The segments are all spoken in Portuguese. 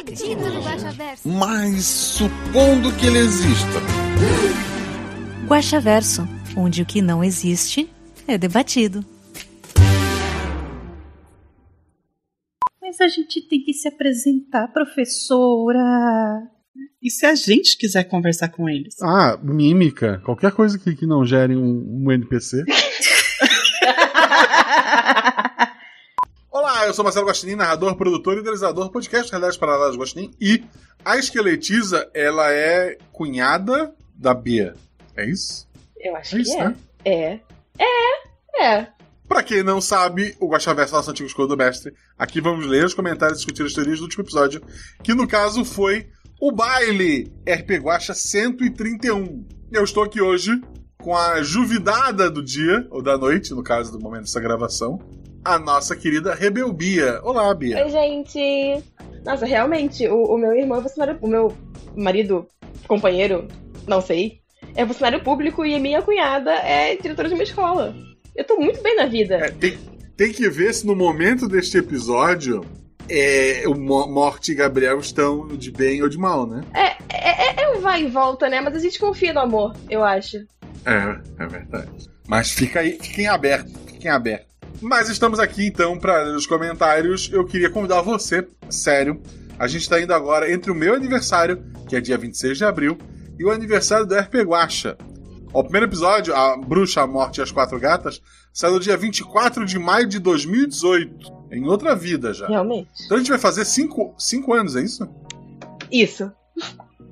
acredito no Guaxaverso. Mas supondo que ele exista. Guaxaverso, onde o que não existe é debatido. Mas a gente tem que se apresentar, professora. E se a gente quiser conversar com eles? Ah, mímica. Qualquer coisa que, que não gere um, um NPC. Olá, eu sou Marcelo Guaxinim, narrador, produtor e idealizador do podcast Realidades Paralelas Guaxinim. E a esqueletiza, ela é cunhada da Bia. É isso? Eu acho É isso, que é. né? É. É. É. Pra quem não sabe, o Guaxaverso é nosso antigo escolha do mestre. Aqui vamos ler os comentários e discutir as teorias do último episódio, que no caso foi o baile RP Guaxa 131. Eu estou aqui hoje com a juvidada do dia, ou da noite, no caso do momento dessa gravação, a nossa querida Rebel Bia. Olá, Bia. Oi, gente. Nossa, realmente, o, o meu irmão é funcionário. O meu marido, companheiro, não sei, é funcionário público e a minha cunhada é diretora de uma escola. Eu tô muito bem na vida. É, tem, tem que ver se no momento deste episódio é, o Mo- Morte e Gabriel estão de bem ou de mal, né? É, é, é um vai e volta, né? Mas a gente confia no amor, eu acho. É, é verdade. Mas fica aí, fiquem abertos, fiquem abertos. Mas estamos aqui então para ler os comentários. Eu queria convidar você, sério. A gente está indo agora entre o meu aniversário, que é dia 26 de abril, e o aniversário do RP Guacha. O primeiro episódio, A Bruxa, a Morte e as Quatro Gatas, saiu no dia 24 de maio de 2018. Em outra vida já. Realmente. Então a gente vai fazer cinco, cinco anos, é isso? Isso.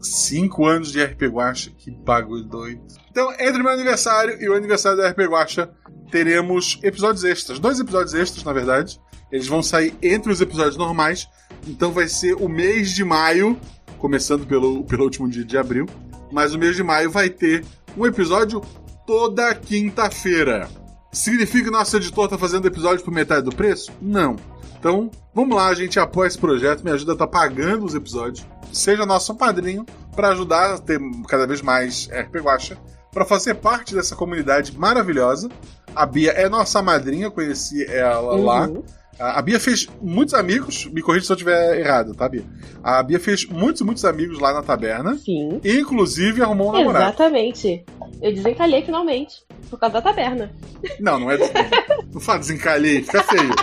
Cinco anos de RP Guacha, que bagulho doido. Então, entre o meu aniversário e o aniversário do RP Guacha, teremos episódios extras. Dois episódios extras, na verdade. Eles vão sair entre os episódios normais. Então vai ser o mês de maio, começando pelo, pelo último dia de abril. Mas o mês de maio vai ter um episódio toda quinta-feira. Significa que nosso editor tá fazendo episódio por metade do preço? Não. Então, vamos lá, a gente apoia esse projeto, me ajuda a estar pagando os episódios. Seja nosso padrinho para ajudar a ter cada vez mais RP Guacha, para fazer parte dessa comunidade maravilhosa. A Bia é nossa madrinha, eu conheci ela lá. Uhum. A a Bia fez muitos amigos, me corrija se eu estiver errado, tá, Bia? A Bia fez muitos, muitos amigos lá na taberna. Sim. Inclusive arrumou um namorado. Exatamente. Eu desencalhei finalmente. Por causa da taberna. Não, não é. Não fala desencalhei, fica feio.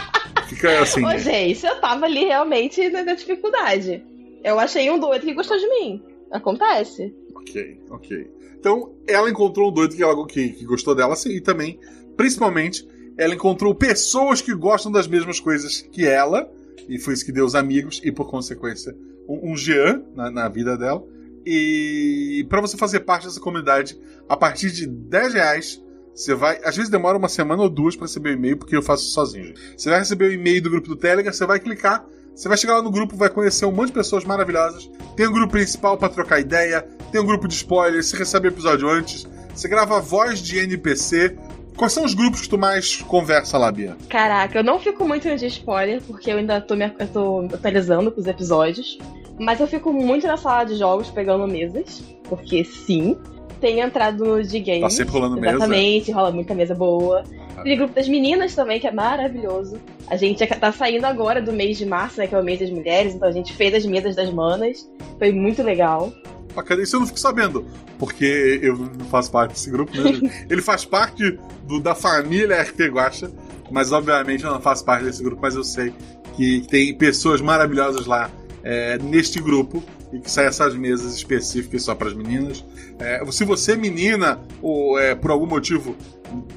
Fica assim. Ô, gente, eu tava ali realmente na dificuldade. Eu achei um doido que gostou de mim. Acontece. Ok, ok. Então, ela encontrou um doido que, ela, que, que gostou dela, sim, e também, principalmente, ela encontrou pessoas que gostam das mesmas coisas que ela, e foi isso que deu os amigos, e por consequência, um, um Jean na, na vida dela. E para você fazer parte dessa comunidade, a partir de 10 reais, você vai. Às vezes demora uma semana ou duas para receber o e-mail, porque eu faço sozinho. Você vai receber o e-mail do grupo do Telegram, você vai clicar, você vai chegar lá no grupo, vai conhecer um monte de pessoas maravilhosas. Tem um grupo principal para trocar ideia, tem um grupo de spoilers, você recebe episódio antes, você grava voz de NPC. Quais são os grupos que tu mais conversa lá, Bia? Caraca, eu não fico muito no de spoiler, porque eu ainda tô me eu tô atualizando com os episódios. Mas eu fico muito na sala de jogos pegando mesas, porque sim. Tem entrado no de games. Tá sempre rolando mesa. Exatamente, rola muita mesa boa. Tem grupo das meninas também, que é maravilhoso. A gente tá saindo agora do mês de março, né? Que é o mês das mulheres, então a gente fez as mesas das manas. Foi muito legal. Bacana, isso eu não fico sabendo, porque eu não faço parte desse grupo, né? Ele faz parte do, da família RP Guacha, mas obviamente eu não faço parte desse grupo, mas eu sei que tem pessoas maravilhosas lá é, neste grupo e que saem essas mesas específicas só para as meninas. É, se você, menina, ou é, por algum motivo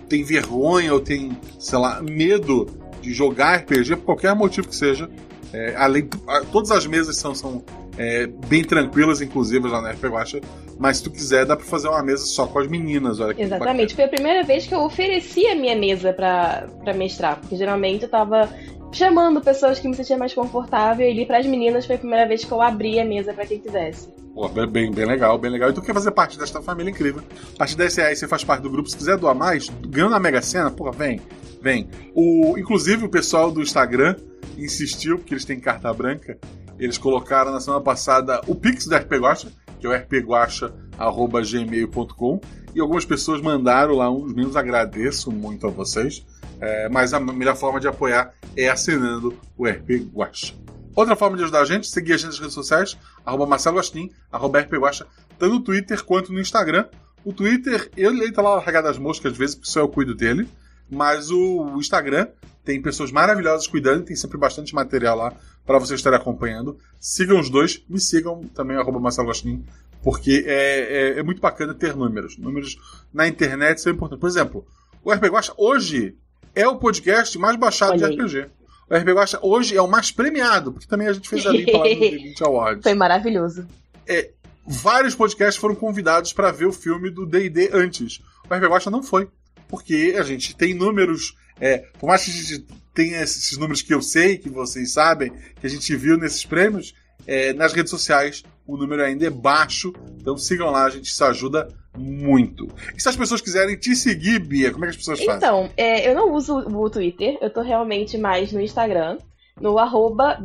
tem vergonha ou tem, sei lá, medo de jogar RPG, por qualquer motivo que seja, é, além, todas as mesas são, são é, bem tranquilas, inclusive lá na RP Guacha, mas se tu quiser, dá pra fazer uma mesa só com as meninas, olha que Exatamente. Foi a primeira vez que eu ofereci a minha mesa pra, pra mestrar, porque geralmente eu tava chamando pessoas que me sentia mais confortável. E ali pras meninas foi a primeira vez que eu abri a mesa pra quem quisesse. Pô, bem, bem, legal, bem legal. E tu quer fazer parte desta família incrível. A partir de 10 reais você faz parte do grupo. Se quiser doar mais, ganhando na Mega Sena, porra, vem, vem. O, inclusive o pessoal do Instagram insistiu, porque eles têm carta branca. Eles colocaram na semana passada o Pix do RP Guacha, que é o rpguacha.gmail.com. E algumas pessoas mandaram lá uns meninos. Agradeço muito a vocês. É, mas a melhor forma de apoiar é assinando o RP Guacha. Outra forma de ajudar a gente, seguir a gente nas redes sociais, arroba Marcelo Agostinho, arroba RP Guacha, tanto no Twitter quanto no Instagram. O Twitter, ele, ele tá lá largado das moscas às vezes, porque só eu cuido dele. Mas o, Instagram tem pessoas maravilhosas cuidando, tem sempre bastante material lá para vocês estarem acompanhando. Sigam os dois, me sigam também, arroba Marcelo Agostinho, porque é, é, é, muito bacana ter números. Números na internet são importantes. Por exemplo, o RP Guacha hoje é o podcast mais baixado de. RPG. O RP Guacha hoje é o mais premiado, porque também a gente fez ali lá no The 20 Awards. Foi maravilhoso. É, vários podcasts foram convidados para ver o filme do D&D antes. O RP Guacha não foi, porque a gente tem números... É, por mais que a gente tenha esses números que eu sei, que vocês sabem, que a gente viu nesses prêmios, é, nas redes sociais o número ainda é baixo, então sigam lá, a gente se ajuda muito. E se as pessoas quiserem te seguir, Bia, como é que as pessoas fazem? Então, é, eu não uso o Twitter, eu tô realmente mais no Instagram, no arroba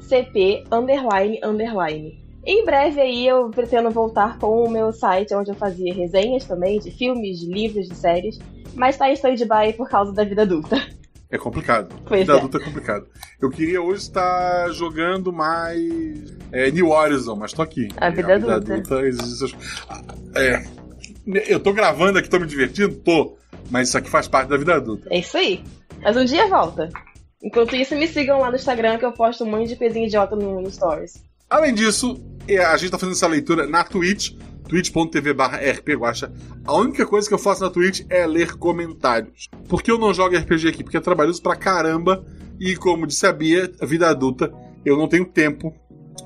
CP underline underline. Em breve aí eu pretendo voltar com o meu site onde eu fazia resenhas também de filmes, de livros, de séries, mas tá em stand-by por causa da vida adulta. É complicado. Pois vida é. adulta é complicado. Eu queria hoje estar jogando mais é, New Horizon, mas tô aqui. A vida adulta. exige essas- É, eu tô gravando aqui, tô me divertindo? Tô. Mas isso aqui faz parte da vida adulta. É isso aí. Mas um dia volta. Enquanto isso, me sigam lá no Instagram que eu posto um monte de coisinha idiota no, no Stories. Além disso, é, a gente tá fazendo essa leitura na Twitch, twitch.tv barra. A única coisa que eu faço na Twitch é ler comentários. Por que eu não jogo RPG aqui? Porque é trabalhoso pra caramba e, como disse a Bia, vida adulta, eu não tenho tempo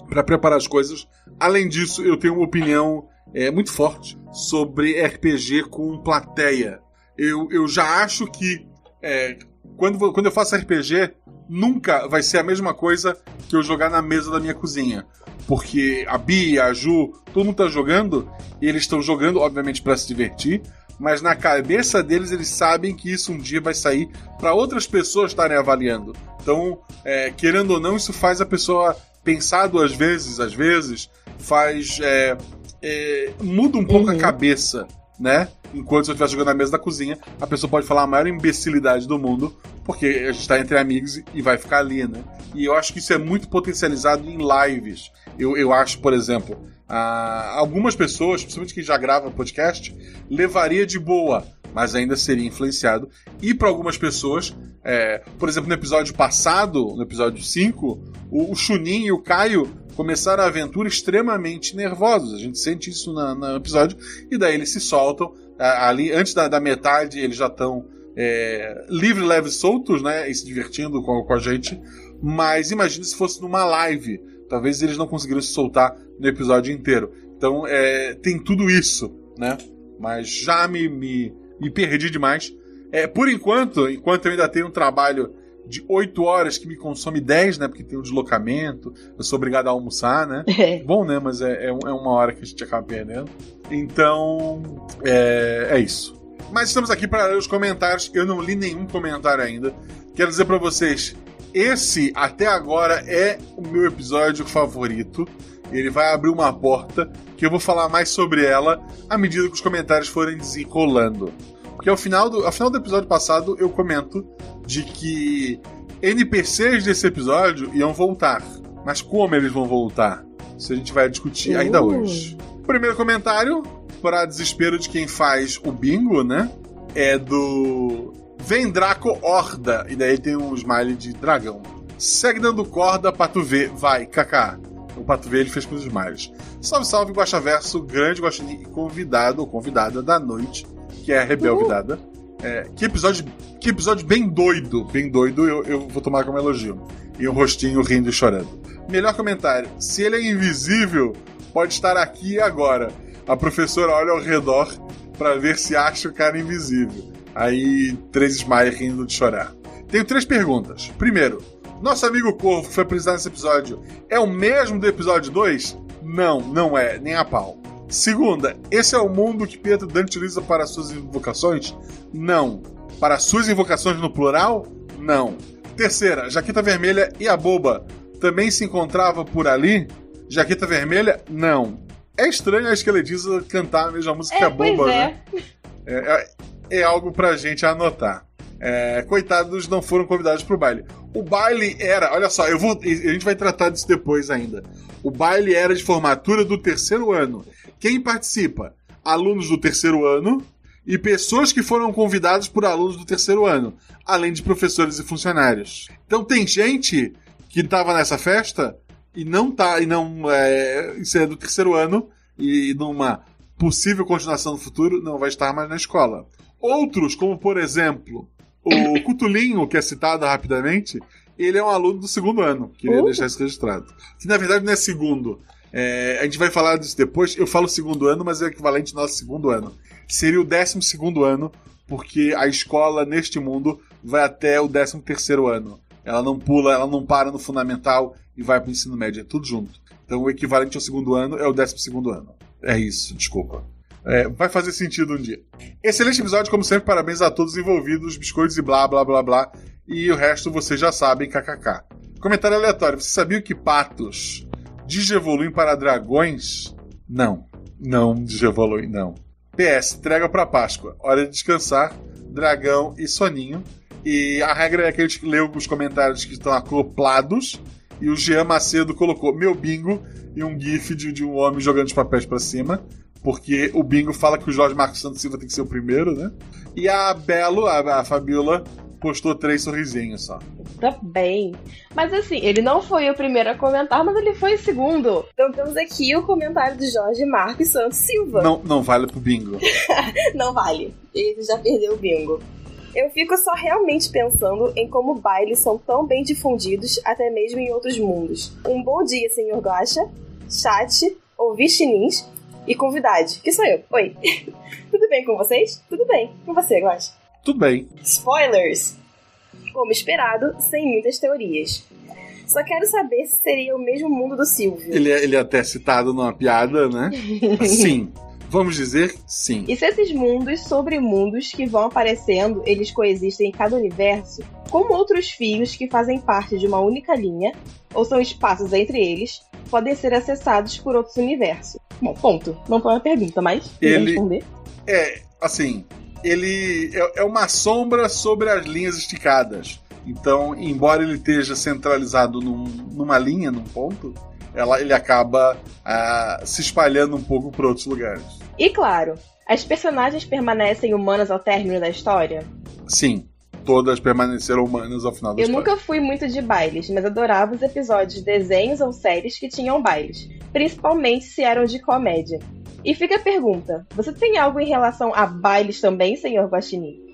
pra preparar as coisas. Além disso, eu tenho uma opinião é, muito forte sobre RPG com plateia. Eu, eu já acho que é, quando, quando eu faço RPG, nunca vai ser a mesma coisa que eu jogar na mesa da minha cozinha. Porque a Bia, a Ju, todo mundo tá jogando, e eles estão jogando, obviamente, para se divertir, mas na cabeça deles eles sabem que isso um dia vai sair para outras pessoas estarem avaliando. Então, é, querendo ou não, isso faz a pessoa pensar duas vezes, às vezes, faz. é, é, muda um pouco a cabeça, né? Enquanto eu estiver jogando na mesa da cozinha, a pessoa pode falar a maior imbecilidade do mundo, porque a gente está entre amigos e vai ficar ali, né? E eu acho que isso é muito potencializado em lives. Eu, eu acho, por exemplo, algumas pessoas, principalmente quem já grava podcast, levaria de boa, mas ainda seria influenciado. E para algumas pessoas, é, por exemplo, no episódio passado, no episódio 5, o, o Chunin e o Caio começaram a aventura extremamente nervosos. A gente sente isso no episódio, e daí eles se soltam. Ali, antes da, da metade, eles já estão é, livre, leve, soltos, né? E se divertindo com, com a gente. Mas imagine se fosse numa live. Talvez eles não conseguiriam se soltar no episódio inteiro. Então, é, tem tudo isso, né? Mas já me, me, me perdi demais. É, por enquanto, enquanto eu ainda tenho um trabalho de 8 horas que me consome 10, né? Porque tem o deslocamento, eu sou obrigado a almoçar, né? Bom, né? Mas é, é, é uma hora que a gente acaba perdendo. Então, é, é isso. Mas estamos aqui para ler os comentários. Eu não li nenhum comentário ainda. Quero dizer para vocês, esse até agora é o meu episódio favorito. Ele vai abrir uma porta que eu vou falar mais sobre ela à medida que os comentários forem desenrolando. Porque ao final do, ao final do episódio passado eu comento de que NPCs desse episódio iam voltar. Mas como eles vão voltar? Isso a gente vai discutir ainda Uh. hoje. Primeiro comentário, para desespero de quem faz o bingo, né? É do Vendraco Horda. E daí tem um smile de dragão. Segue dando corda pra tu ver. Vai, Kaká. O Pato ele fez com os smiles. Salve, salve, Guaxaverso, grande guaxinim e convidado ou convidada da noite, que é a Rebelvidada. É, que episódio que episódio bem doido. Bem doido, eu, eu vou tomar como elogio. E o rostinho rindo e chorando. Melhor comentário. Se ele é invisível, pode estar aqui agora. A professora olha ao redor para ver se acha o cara invisível. Aí, três smiles rindo de chorar. Tenho três perguntas. Primeiro, nosso amigo Corvo, foi apresentado nesse episódio, é o mesmo do episódio 2? Não, não é, nem a pau. Segunda, esse é o mundo que Pietro Dante utiliza para suas invocações? Não. Para suas invocações no plural? Não. Terceira, Jaqueta Vermelha e a Boba também se encontrava por ali? Jaqueta Vermelha? Não. É estranho a esqueletiza cantar a mesma música É, que a Boba, é. né? É, é, é algo pra gente anotar. É, coitados não foram convidados pro baile. O baile era, olha só, eu vou, a gente vai tratar disso depois ainda. O baile era de formatura do terceiro ano. Quem participa? Alunos do terceiro ano e pessoas que foram convidadas por alunos do terceiro ano, além de professores e funcionários. Então tem gente que estava nessa festa e não tá, e não é, isso é do terceiro ano e numa possível continuação no futuro não vai estar mais na escola. Outros, como por exemplo, o Cutulinho, que é citado rapidamente, ele é um aluno do segundo ano. Queria Uh. deixar isso registrado. Que na verdade não é segundo. É, a gente vai falar disso depois. Eu falo segundo ano, mas é o equivalente ao nosso segundo ano. Seria o décimo segundo ano, porque a escola neste mundo vai até o décimo terceiro ano. Ela não pula, ela não para no fundamental e vai para o ensino médio. É tudo junto. Então o equivalente ao segundo ano é o décimo segundo ano. É isso, desculpa. É, vai fazer sentido um dia. Excelente episódio, como sempre, parabéns a todos os envolvidos, biscoitos e blá blá blá blá. E o resto vocês já sabem, kkk. Comentário aleatório: você sabia que patos digievoluem para dragões? Não. Não digievoluem, não. PS, entrega para Páscoa. Hora de descansar, dragão e soninho. E a regra é que a gente leu os comentários que estão acoplados. E o Jean Macedo colocou meu bingo e um gif de, de um homem jogando os papéis para cima. Porque o bingo fala que o Jorge Marcos Santos Silva tem que ser o primeiro, né? E a Belo, a, a Fabiola, postou três sorrisinhos só. Tá bem. Mas assim, ele não foi o primeiro a comentar, mas ele foi o segundo. Então temos aqui o comentário do Jorge Marcos Santos Silva. Não, não vale pro bingo. Não vale. Ele já perdeu o bingo. Eu fico só realmente pensando em como bailes são tão bem difundidos até mesmo em outros mundos. Um bom dia, senhor Guaxa, chat, ouvir chinins e convidade, que sou eu. Oi. Tudo bem com vocês? Tudo bem. Com você, Guaxa? Tudo bem. Spoilers! Como esperado, sem muitas teorias. Só quero saber se seria o mesmo mundo do Silvio. Ele é, ele é até citado numa piada, né? Sim. Vamos dizer sim. E se esses mundos sobre mundos que vão aparecendo, eles coexistem em cada universo, como outros fios que fazem parte de uma única linha, ou são espaços entre eles, podem ser acessados por outros universos? Bom, ponto. Não foi uma pergunta, mas Ele- responder. É, assim, ele é, é uma sombra sobre as linhas esticadas. Então, embora ele esteja centralizado num- numa linha, num ponto, ela, ele acaba ah, se espalhando um pouco por outros lugares. E claro, as personagens permanecem humanas ao término da história? Sim, todas permaneceram humanas ao final da Eu história. nunca fui muito de bailes, mas adorava os episódios de desenhos ou séries que tinham bailes, principalmente se eram de comédia. E fica a pergunta: você tem algo em relação a bailes também, senhor Guaxinim?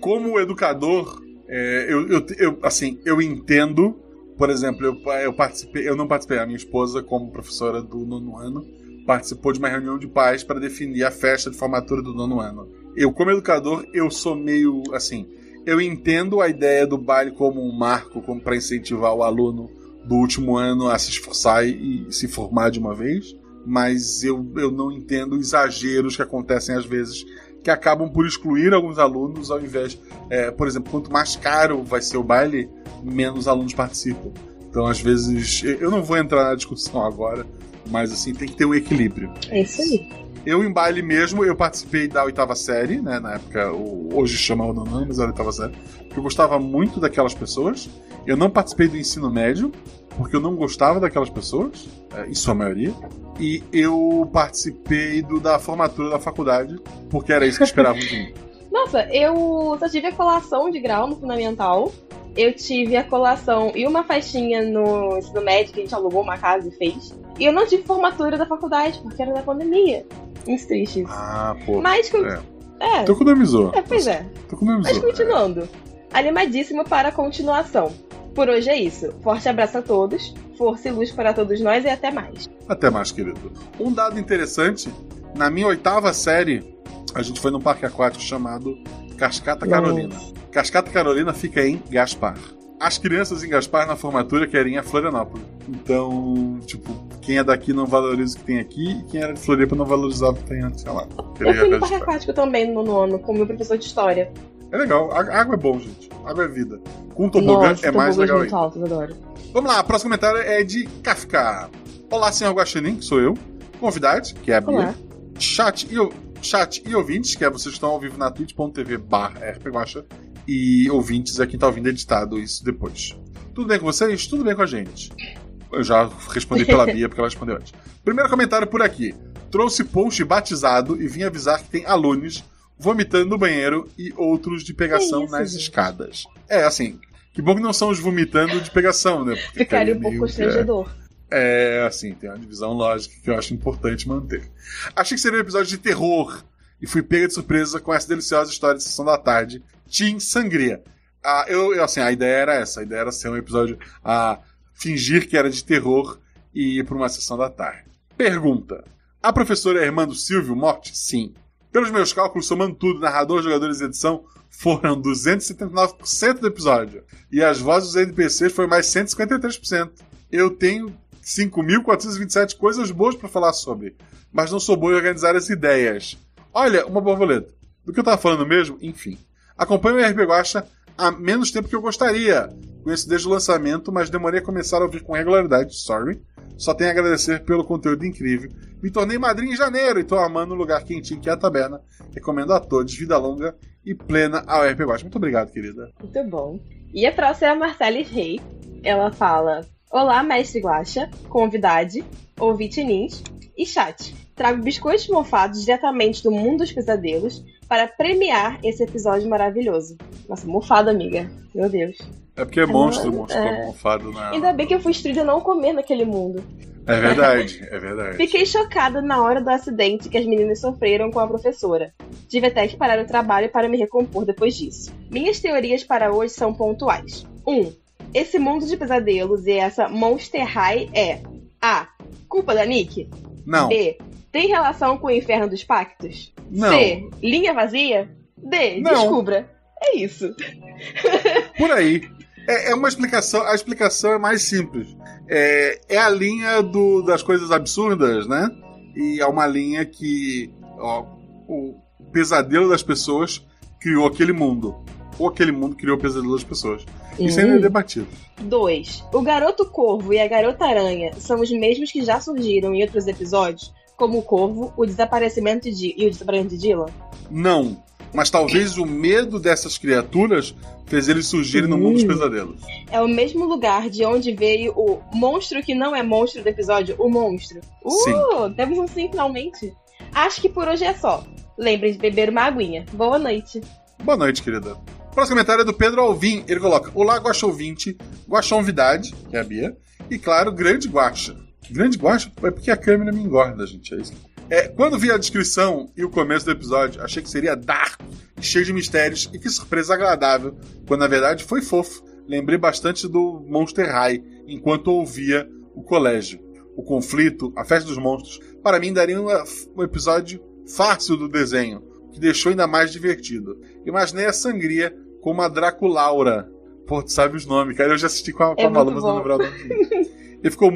como educador, é, eu, eu, eu- assim, eu entendo. Por exemplo, eu, eu participei, eu não participei, a minha esposa, como professora do nono ano, participou de uma reunião de pais para definir a festa de formatura do nono ano. Eu, como educador, eu sou meio assim. Eu entendo a ideia do baile como um marco, como para incentivar o aluno do último ano a se esforçar e, e se formar de uma vez, mas eu, eu não entendo exageros que acontecem às vezes que acabam por excluir alguns alunos ao invés. é, por exemplo, quanto mais caro vai ser o baile, menos alunos participam. Então, às vezes, eu não vou entrar na discussão agora, mas assim, tem que ter um equilíbrio. É isso aí. Eu, em baile mesmo, eu participei da oitava série, né? Na época, hoje chama o ano, mas era a oitava série. Eu gostava muito daquelas pessoas. Eu não participei do ensino médio, porque eu não gostava daquelas pessoas, é, em sua maioria. E eu participei do, da formatura da faculdade, porque era isso que esperavam de mim. Nossa, eu só tive a colação de grau no fundamental. Eu tive a colação e uma festinha no ensino médio que a gente alugou uma casa e fez. E eu não tive formatura da faculdade, porque era da pandemia. Uns tristes. Ah, pô. Mas, com- É. é. Tu economizou. É, pois é. Tu economizou. Mas continuando. Animadíssimo para a continuação. Por hoje é isso. Forte abraço a todos. Força e luz para todos nós e até mais. Até mais, querido. Um dado interessante: na minha oitava série, a gente foi num parque aquático chamado Cascata Nossa. Carolina. Cascata Carolina fica em Gaspar. As crianças em Gaspar na formatura querem ir a Florianópolis. Então, tipo, quem é daqui não valoriza o que tem aqui e quem era de Floripa não valorizava o que tem antes, sei lá. Eu fui no parque aquático também no nono, com o meu professor de história. É legal, a água é bom, gente. A água é vida. Com tobogã Nossa, é mais legal muito altos, adoro. Vamos lá, o próximo comentário é de Kafka. Olá, senhor Guaxinim, que sou eu. Convidade, que é a Bia. Olá. Chat e, o- chat e ouvintes, que é vocês estão ao vivo na twitch.tv barra rpguacha. E ouvintes é quem tá ouvindo editado isso depois. Tudo bem com vocês? Tudo bem com a gente. Eu já respondi pela Bia, porque ela respondeu antes. Primeiro comentário por aqui. Trouxe post batizado e vim avisar que tem alunos vomitando no banheiro e outros de pegação isso, nas gente? escadas. É, assim, que bom que não são os vomitando de pegação, né? Porque Ficaria um pouco é- constrangedor. É, assim, tem uma divisão lógica que eu acho importante manter. Achei que seria um episódio de terror e fui pega de surpresa com essa deliciosa história de Sessão da Tarde, Team Sangria. Ah, eu, eu, assim, a ideia era essa, a ideia era ser um episódio a fingir que era de terror e ir para uma sessão da tarde. Pergunta: A professora é irmã do Silvio Morte? Sim. Pelos meus cálculos, somando tudo, narrador, jogadores e edição, foram 279% do episódio. E as vozes dos NPCs foi mais 153%. Eu tenho 5.427 coisas boas para falar sobre, mas não sou bom em organizar as ideias. Olha, uma borboleta. Do que eu tava falando mesmo? Enfim. Acompanho o RP Guacha há menos tempo que eu gostaria. Conheço desde o lançamento, mas demorei a começar a ouvir com regularidade. Sorry. Só tenho a agradecer pelo conteúdo incrível. Me tornei madrinha em janeiro e tô amando o lugar quentinho que é a taberna. Recomendo a todos vida longa e plena ao RP Guacha. Muito obrigado, querida. Muito bom. E a próxima é a Marcele Rei. Ela fala: Olá, mestre Guaxa, convidade, ouvinte nins e chat. Trago biscoitos mofados diretamente do mundo dos pesadelos para premiar esse episódio maravilhoso. Nossa, mofado, amiga. Meu Deus. É porque é monstro, É. monstro é. mofado na. Ainda bem que eu fui instruída a não comer naquele mundo. É verdade, é verdade. Fiquei chocada na hora do acidente que as meninas sofreram com a professora. Tive até que parar o trabalho para me recompor depois disso. Minhas teorias para hoje são pontuais. 1. Um, esse mundo de pesadelos e essa Monster High é A. Culpa da Nick? Não. B. Tem relação com o inferno dos pactos? Não. C. Linha vazia? D. Não. Descubra. É isso. Por aí. É, é uma explicação. A explicação é mais simples. É, é a linha do- das coisas absurdas, né? E é uma linha que ó, o pesadelo das pessoas criou aquele mundo. Ou aquele mundo criou o pesadelo das pessoas. Isso ainda é debatido. 2. O Garoto Corvo e a Garota Aranha são os mesmos que já surgiram em outros episódios, como o Corvo, o desaparecimento de e o desaparecimento de Dylan? Não. Mas talvez o medo dessas criaturas fez eles surgirem no mundo dos Hum. pesadelos. É o mesmo lugar de onde veio o monstro que não é monstro do episódio, o monstro. Uh, Sim. temos um sim finalmente. Acho que por hoje é só. Lembrem de beber uma aguinha. Boa noite. Boa noite, querida. O próximo comentário é do Pedro Alvim. Ele coloca: Olá, Guaxa ouvinte, Guaxonvidade, que é a Bia, e claro, Grande Guaxa. Grande Guaxa é porque a câmera me engorda, gente. É isso. É, quando vi a descrição e o começo do episódio, achei que seria dark, cheio de mistérios, e que surpresa agradável, quando na verdade foi fofo. Lembrei bastante do Monster High enquanto ouvia o colégio. O conflito, a festa dos monstros, para mim daria um episódio fácil do desenho, que deixou ainda mais divertido. Imaginei a sangria com uma Draculaura. Pô, tu sabe os nomes, cara. Eu já assisti com a, com É a Malu, mas não lembrava o nome. e, ficou,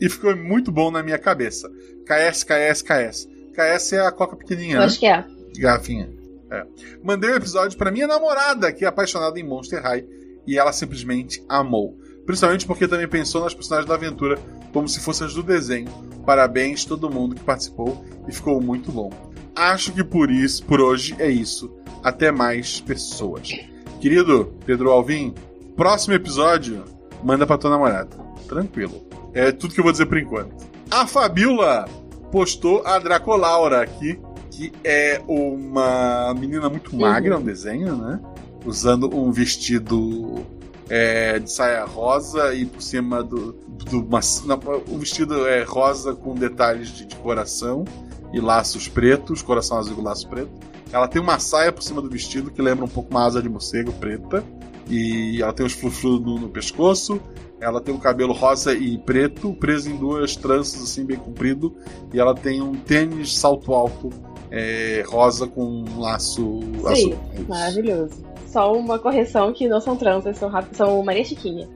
e ficou muito bom na minha cabeça. KS, KS, KS. KS é a coca pequenininha, Eu né? acho que é. Garrafinha. É. Mandei o um episódio pra minha namorada, que é apaixonada em Monster High, e ela simplesmente amou. Principalmente porque também pensou nas personagens da aventura como se fossem as do desenho. Parabéns todo mundo que participou e ficou muito bom. Acho que por isso, por hoje é isso. Até mais pessoas. Querido Pedro Alvim, próximo episódio, manda pra tua namorada. Tranquilo. É tudo que eu vou dizer por enquanto. A Fabiola postou a Dracolaura aqui, que é uma menina muito magra, um desenho, né? Usando um vestido é, de saia rosa e por cima do. do uma, não, o vestido é rosa com detalhes de, de coração e laços pretos, coração azul e laço preto. Ela tem uma saia por cima do vestido que lembra um pouco uma asa de morcego preta. E ela tem os frufru no, no pescoço. Ela tem um cabelo rosa e preto, preso em duas tranças assim bem comprido. E ela tem um tênis salto alto é, rosa com um laço Sim, azul. Maravilhoso. Só uma correção que não são transas, são, são Maria Chiquinha.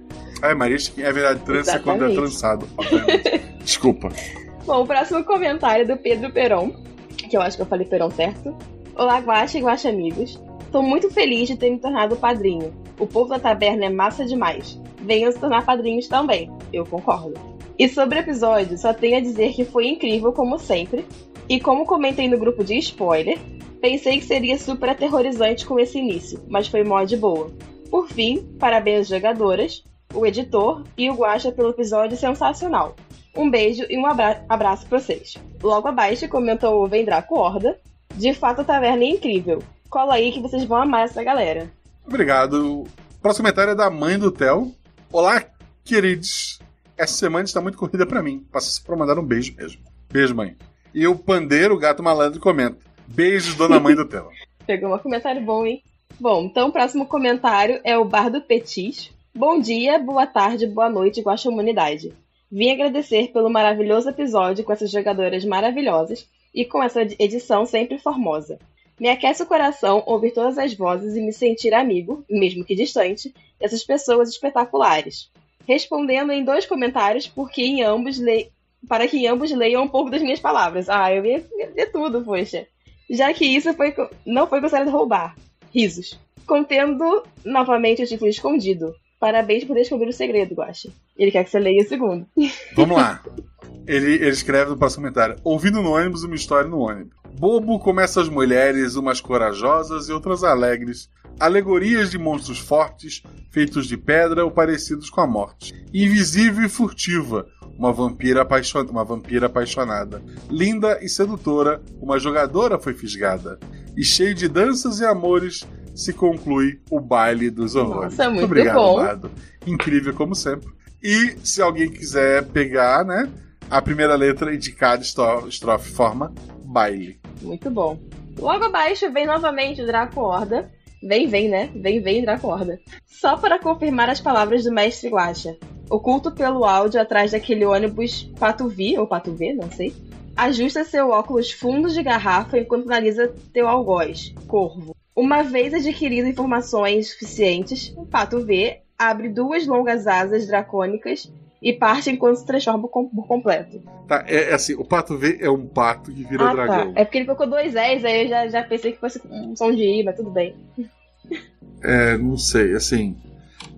Ah, é Maria Chiquinha. É verdade, trança é quando é Exatamente. trançado. Desculpa. Bom, o próximo comentário é do Pedro Peron, que eu acho que eu falei Peron certo. Olá, Guaxa e Guaxa amigos. Tô muito feliz de ter me tornado padrinho. O povo da taberna é massa demais. Venham se tornar padrinhos também. Eu concordo. E sobre o episódio, só tenho a dizer que foi incrível, como sempre. E como comentei no grupo de spoiler, pensei que seria super aterrorizante com esse início, mas foi mó de boa. Por fim, parabéns às jogadoras, o editor e o Guaxa pelo episódio sensacional. Um beijo e um abra abraço pra vocês. Logo abaixo comentou o Vendraco Horda. De fato, a taverna é incrível. Cola aí que vocês vão amar essa galera. Obrigado. O próximo comentário é da mãe do Theo. Olá, queridos. Essa semana está muito corrida pra mim. Passa pra mandar um beijo mesmo. Beijo, mãe. E o Pandeiro, o gato malandro, comenta. Beijos, dona mãe do Theo. Pegou um comentário bom, hein? Bom, então o próximo comentário é o Bar do Petis. Bom dia, boa tarde, boa noite, Guaxa Humanidade. Vim agradecer pelo maravilhoso episódio com essas jogadoras maravilhosas e com essa edição sempre formosa. Me aquece o coração ouvir todas as vozes e me sentir amigo, mesmo que distante, dessas pessoas espetaculares. Respondendo em dois comentários, porque em ambos le... para que em ambos leiam um pouco das minhas palavras. Ah, eu ia ler tudo, poxa. Já que isso foi... não foi considerado roubar. Risos. Contendo novamente o título escondido. Parabéns por descobrir o segredo, Guaxa. Ele quer que você leia o segundo. Vamos lá. Ele, ele escreve no próximo comentário: Ouvindo no ônibus uma história no ônibus. Bobo como essas mulheres, umas corajosas e outras alegres. Alegorias de monstros fortes, feitos de pedra ou parecidos com a morte. Invisível e furtiva, uma vampira, apaixon... uma vampira apaixonada. Linda e sedutora, uma jogadora foi fisgada. E cheio de danças e amores, se conclui o baile dos horrores. Nossa, muito obrigado, bom. Incrível como sempre. E se alguém quiser pegar, né, a primeira letra e de cada estro- estrofe forma baile. Muito bom. Logo abaixo vem novamente o Draco Horda. Vem, vem, né? Vem, vem, Draco Horda. Só para confirmar as palavras do mestre Guacha. Oculto pelo áudio atrás daquele ônibus Pato V, ou Pato V, não sei. Ajusta seu óculos fundo de garrafa enquanto analisa teu algoz, corvo. Uma vez adquirido informações suficientes, o Pato V abre duas longas asas dracônicas e parte enquanto se transforma por completo. Tá, é, é assim, o pato V é um pato que vira Ah, dragão. tá. É porque ele colocou dois S, aí eu já, já pensei que fosse um som de I, mas tudo bem. É, não sei, assim.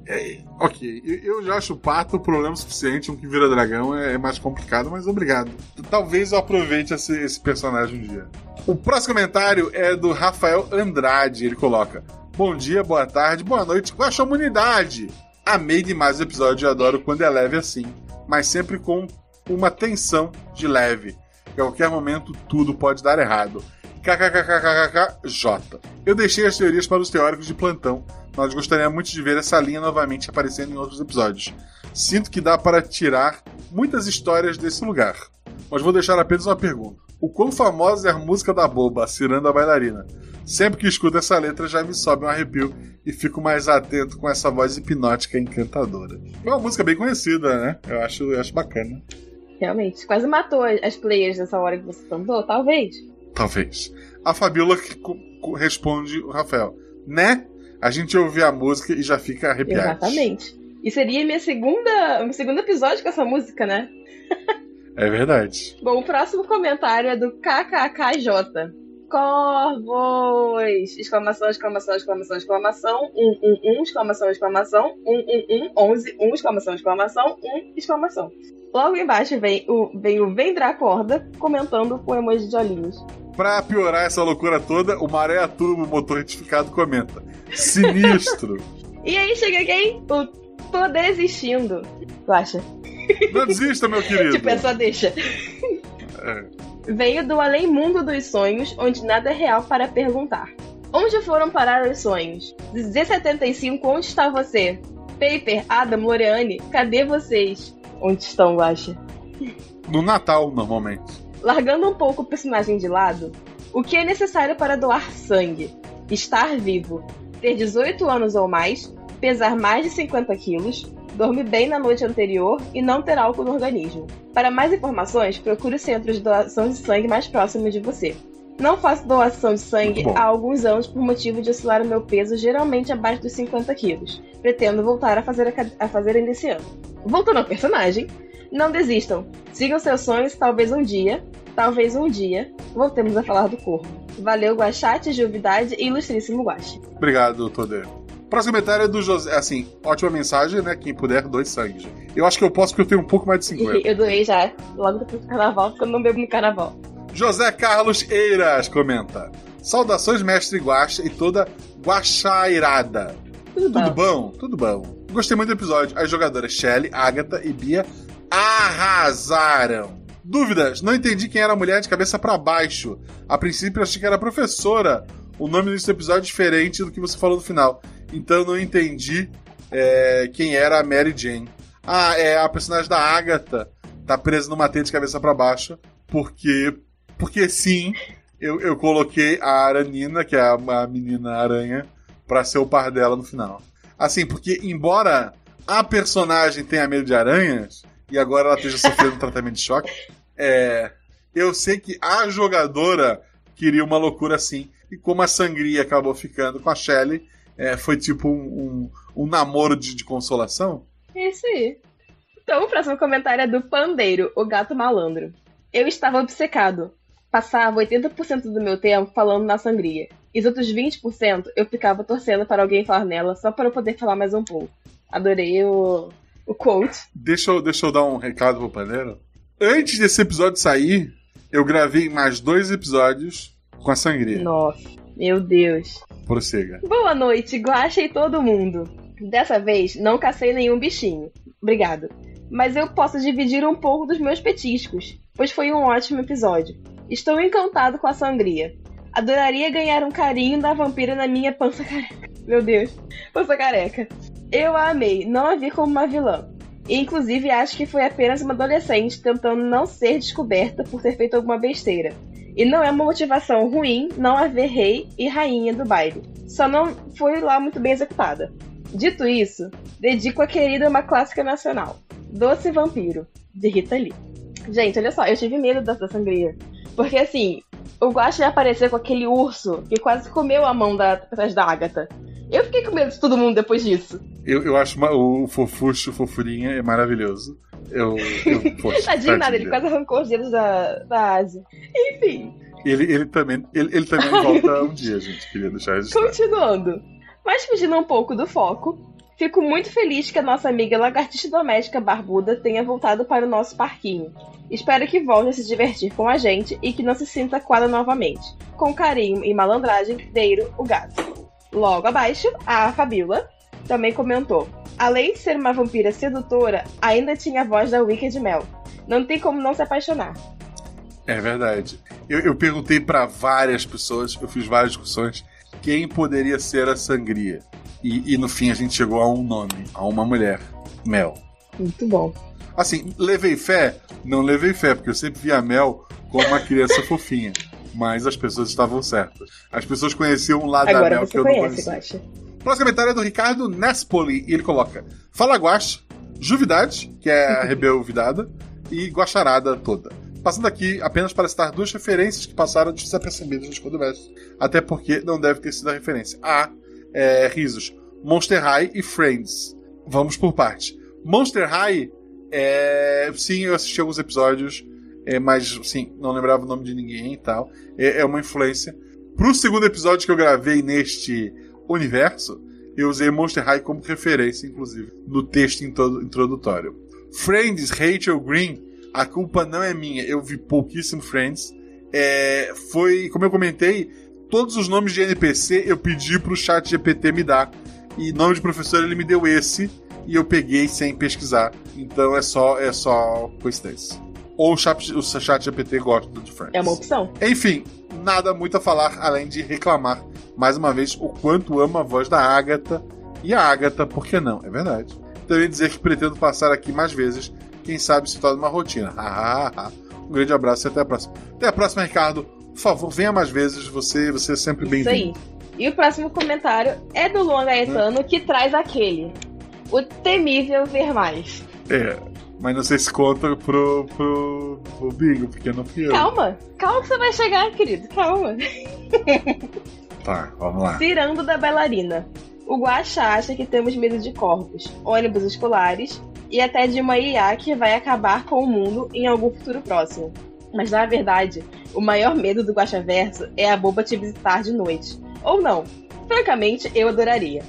é, ok, eu- eu já acho o pato problema suficiente, um que vira dragão é, é mais complicado, mas obrigado. Talvez eu aproveite esse, esse personagem um dia. O próximo comentário é do Rafael Andrade. Ele coloca: Bom dia, boa tarde, boa noite, com a comunidade. Amei demais o episódio e adoro quando é leve assim, mas sempre com uma tensão de leve. Que a qualquer momento tudo pode dar errado. KKKKKJ. Eu deixei as teorias para os teóricos de plantão, mas gostaria muito de ver essa linha novamente aparecendo em outros episódios. Sinto que dá para tirar muitas histórias desse lugar. Mas vou deixar apenas uma pergunta. O quão famosa é a música da boba, Ciranda Bailarina? Sempre que escuto essa letra já me sobe um arrepio e fico mais atento com essa voz hipnótica e encantadora. É uma música bem conhecida, né? Eu acho, eu acho bacana. Realmente. Quase matou as players nessa hora que você cantou, talvez. Talvez. A Fabiola responde o Rafael. Né? A gente ouve a música e já fica arrepiado. Exatamente. E seria minha segunda, meu segundo episódio com essa música, né? É verdade. Bom, o próximo comentário é do KKKJ. Corvos! Exclamação, exclamação, exclamação, exclamação, um, um, um, exclamação, exclamação, um, um, um, onze, um, exclamação, exclamação, um, exclamação. Logo embaixo vem o, vem o Vendracorda comentando com emoji de olhinhos. Pra piorar essa loucura toda, o Maré Turbo Motor Retificado comenta. Sinistro. E aí chega quem? O Tô Desistindo. Tu acha? Não desista, meu querido. Tipo, essa deixa. É. Veio do além mundo dos sonhos, onde nada é real para perguntar. Onde foram parar os sonhos? Z75, onde está você? Paper, Adam, Loreane, cadê vocês? Onde estão, Guaxa? No Natal, normalmente. Largando um pouco o personagem de lado, o que é necessário para doar sangue? Estar vivo, ter 18 anos ou mais, pesar mais de 50 quilos, dormir bem na noite anterior e não ter álcool no organismo. Para mais informações, procure o centro de doação de sangue mais próximo de você. Não faço doação de sangue há alguns anos por motivo de oscilar o meu peso, geralmente abaixo dos 50 quilos. Pretendo voltar a fazer, a, a fazer ainda esse ano. Voltando ao personagem, não desistam. Sigam seus sonhos, talvez um dia, talvez um dia, voltemos a falar do corpo. Valeu, Guachate, Juvidade e Ilustríssimo Guache. Obrigado, Todê. Próximo comentário é do José. Assim, ótima mensagem, né? Quem puder, dois sangues. Eu acho que eu posso porque eu tenho um pouco mais de 50. Eu doei já, logo depois do carnaval, porque eu não bebo no carnaval. José Carlos Eiras comenta: Saudações, mestre Guaxa e toda guaxairada. Tudo Tudo bom. Tudo bom. Gostei muito do episódio. As jogadoras Shelly, Agatha e Bia arrasaram. Dúvidas? Não entendi quem era a mulher de cabeça pra baixo. A princípio eu achei que era professora. O nome desse episódio é diferente do que você falou no final. Então não entendi é, quem era a Mary Jane. Ah, é a personagem da Agatha. Tá presa numa teia de cabeça pra baixo. Porque. Porque sim, eu, eu coloquei a Aranina, que é a, a menina aranha, pra ser o par dela no final. Assim, porque embora a personagem tenha medo de aranhas, e agora ela esteja sofrendo um tratamento de choque, é, eu sei que a jogadora queria uma loucura assim. E como a sangria acabou ficando com a Shelley, é, foi tipo um, um, um namoro de, de consolação. Isso aí. Então, o próximo comentário é do Pandeiro, o gato malandro. Eu estava obcecado. Passava 80% do meu tempo falando na sangria. E os outros 20% eu ficava torcendo para alguém falar nela só para eu poder falar mais um pouco. Adorei o, o quote. Deixa eu, deixa eu dar um recado pro paneiro. Antes desse episódio sair, eu gravei mais dois episódios com a sangria. Nossa, meu Deus. Prossiga. Boa noite, Guaxa e todo mundo. Dessa vez, não cacei nenhum bichinho. Obrigado. Mas eu posso dividir um pouco dos meus petiscos, pois foi um ótimo episódio. Estou encantado com a sangria. Adoraria ganhar um carinho da vampira na minha pança careca. Meu Deus, pança careca. Eu a amei, não a vi como uma vilã. Inclusive, acho que foi apenas uma adolescente tentando não ser descoberta por ter feito alguma besteira. E não é uma motivação ruim não haver rei e rainha do baile. Só não foi lá muito bem executada. Dito isso, dedico a querida uma clássica nacional. Doce Vampiro, de Rita Lee. Gente, olha só, eu tive medo dessa sangria. Porque assim, o Guache ia aparecer com aquele urso que quase comeu a mão da, da Agatha. Eu fiquei com medo de todo mundo depois disso. Eu, eu acho uma- o fofuxo, fofurinha é maravilhoso. Eu, eu poxa, Tadinho nada, ele quase arrancou os dedos da, da Asi. Enfim, Ele, ele também, ele, ele também volta um dia, gente. Queria deixar registrado. Continuando. Mas fugindo um pouco do foco, fico muito feliz que a nossa amiga lagartixa doméstica barbuda tenha voltado para o nosso parquinho. Espero que volte a se divertir com a gente e que não se sinta coada novamente. Com carinho e malandragem, Deiro, o gato. Logo abaixo, a Fabiola também comentou. Além de ser uma vampira sedutora, ainda tinha a voz da Wicked Mel. Não tem como não se apaixonar. É verdade. Eu, eu perguntei pra várias pessoas, eu fiz várias discussões, quem poderia ser a sangria. E, e no fim a gente chegou a um nome, a uma mulher. Mel. Muito bom. Assim, levei fé? Não levei fé, porque eu sempre vi a Mel como uma criança fofinha. Mas as pessoas estavam certas. As pessoas conheciam um lado da Agora Mel você que eu não conhece, conhecia. Guaxa. Próximo comentário é do Ricardo Nespoli. E ele coloca: Fala Guax, Juvidade, que é a Rebel Vidada, e Guaxarada toda. Passando aqui apenas para citar duas referências que passaram desapercebidas nos Codovest. Até porque não deve ter sido a referência. A. É, risos. Monster High e Friends. Vamos por parte. Monster High, é, sim, eu assisti alguns episódios, é, mas sim, não lembrava o nome de ninguém e tal. É, é uma influência. Pro segundo episódio que eu gravei neste universo, eu usei Monster High como referência, inclusive, no texto introdu- introdutório. Friends, Rachel Green, a culpa não é minha, eu vi pouquíssimo Friends. É, foi, como eu comentei, todos os nomes de NPC eu pedi pro chat GPT me dar. E nome de professor ele me deu esse e eu peguei sem pesquisar. Então é só é só coincidência. Ou o chat, o chat GPT gosta de Friends. É uma opção. Enfim, nada muito a falar além de reclamar mais uma vez o quanto amo a voz da Agatha e a Agatha, por que não? É verdade. Também dizer que pretendo passar aqui mais vezes, quem sabe se torna uma rotina. um grande abraço e até a próxima. Até a próxima, Ricardo. Por favor, venha mais vezes, você, você é sempre Isso aí. bem-vindo. E o próximo comentário é do Luan Gaetano, que traz aquele. O temível ver mais. É, Mas não sei se conta pro, pro, pro bingo, porque não fui eu. Calma, calma que você vai chegar, querido. Calma. Tá, vamos lá. Tirando da bailarina. O Guaxa acha que temos medo de corpos, ônibus escolares e até de uma IA que vai acabar com o mundo em algum futuro próximo. Mas na verdade, o maior medo do Guaxa Verso é a boba te visitar de noite. Ou não. Francamente, eu adoraria.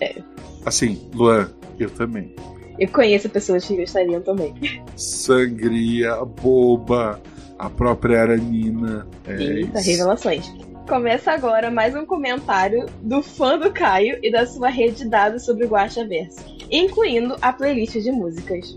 É, Assim, Luan, eu também. Eu conheço pessoas que gostariam também. Sangria, boba, a própria Aranina. É Eita, isso. revelações. Começa agora mais um comentário do fã do Caio e da sua rede de dados sobre o Guaxa Verso, incluindo a playlist de músicas.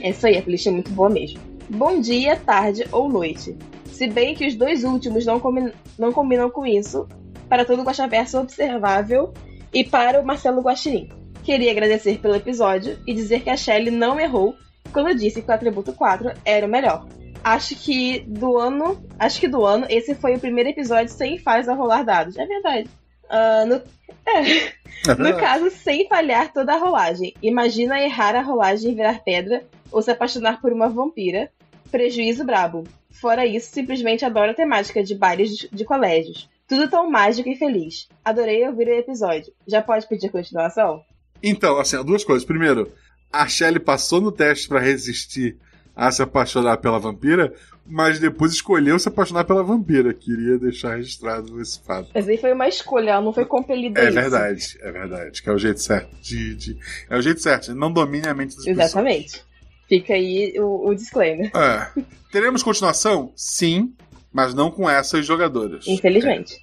É isso aí, a playlist é muito boa mesmo. Bom dia, tarde ou noite. Se bem que os dois últimos não, combi- não combinam com isso, para todo o Guaxa Verso observável e para o Marcelo Guaxinim. Queria agradecer pelo episódio e dizer que a Shelley não errou quando disse que o atributo 4 era o melhor. Acho que do ano. Acho que do ano, esse foi o primeiro episódio sem falhas a rolar dados. É verdade. Ah, no, é. É no caso, sem falhar toda a rolagem. Imagina errar a rolagem e virar pedra ou se apaixonar por uma vampira. Prejuízo brabo. Fora isso, simplesmente adoro a temática de bailes de, de colégios. Tudo tão mágico e feliz. Adorei ouvir o episódio. Já pode pedir continuação? Então, assim, duas coisas. Primeiro, a Shelley passou no teste pra resistir a se apaixonar pela vampira, mas depois escolheu se apaixonar pela vampira. Queria deixar registrado esse fato. Mas aí foi uma escolha, ela não foi compelida É isso. verdade, é verdade. Que é o jeito certo de. de- É o jeito certo, não domine a mente das pessoas. Exatamente. Fica aí o, o disclaimer. É. Teremos continuação? Sim, mas não com essas jogadoras. Infelizmente.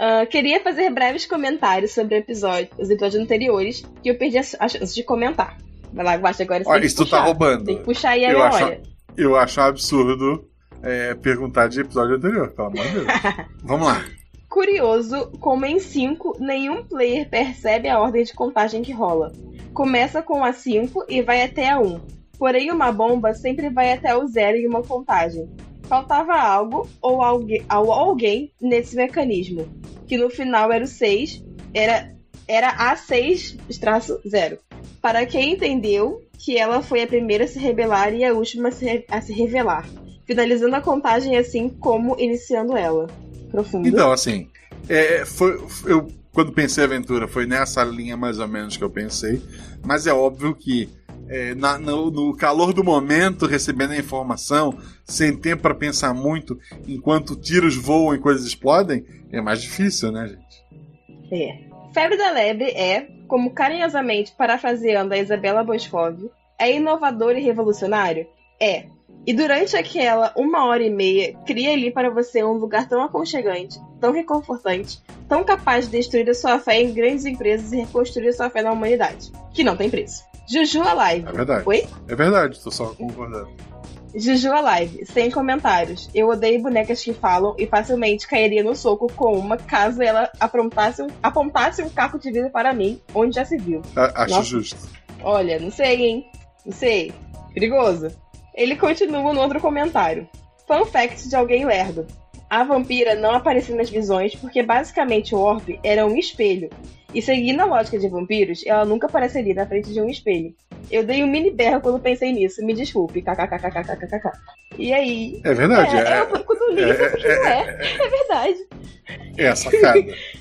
Ah, queria fazer breves comentários sobre episódio, os episódios anteriores, que eu perdi a, a chance de comentar. Vai lá, Guaxa, agora Olha, isso tu tá roubando. Tem que puxar aí a Eu acho, eu acho um absurdo é, perguntar de episódio anterior, pelo amor de Deus. Vamos lá. Curioso como em 5 nenhum player percebe a ordem de contagem que rola. Começa com a 5 e vai até a 1. Porém, uma bomba sempre vai até o 0 em uma contagem. Faltava algo ou alguém, alguém nesse mecanismo, que no final era o 6, era, era A6-0. Para quem entendeu que ela foi a primeira a se rebelar e a última a se, a se revelar, finalizando a contagem assim como iniciando ela. Profundo. Então, assim, é, foi, eu quando pensei aventura foi nessa linha mais ou menos que eu pensei, mas é óbvio que é, na- no, no calor do momento, recebendo a informação, sem tempo para pensar muito, enquanto tiros voam e coisas explodem, é mais difícil, né, gente? É. Febre da Lebre é, como carinhosamente parafraseando a Isabela Boscov, é inovador e revolucionário? É. E durante aquela uma hora e meia, cria ali para você um lugar tão aconchegante, tão reconfortante, tão capaz de destruir a sua fé em grandes empresas e reconstruir a sua fé na humanidade, que não tem preço. Juju Alive. É verdade. Oi? É verdade, tô só concordando. Juju Alive, sem comentários. Eu odeio bonecas que falam e facilmente cairia no soco com uma caso ela aprontasse um, apontasse um caco de vidro para mim, onde já se viu. A- Acho Nossa. justo. Olha, não sei, hein? Não sei. Perigoso. Ele continua no outro comentário. Fun fact de alguém lerdo. A vampira não aparecia nas visões porque basicamente o orbe era um espelho. E seguindo a lógica de vampiros, ela nunca apareceria na frente de um espelho. Eu dei um mini berro quando pensei nisso, me desculpe. KKKKKKKK. E aí? É verdade. É, É, eu, quando li, eu é- pensei, não é, é verdade. é, é sacada.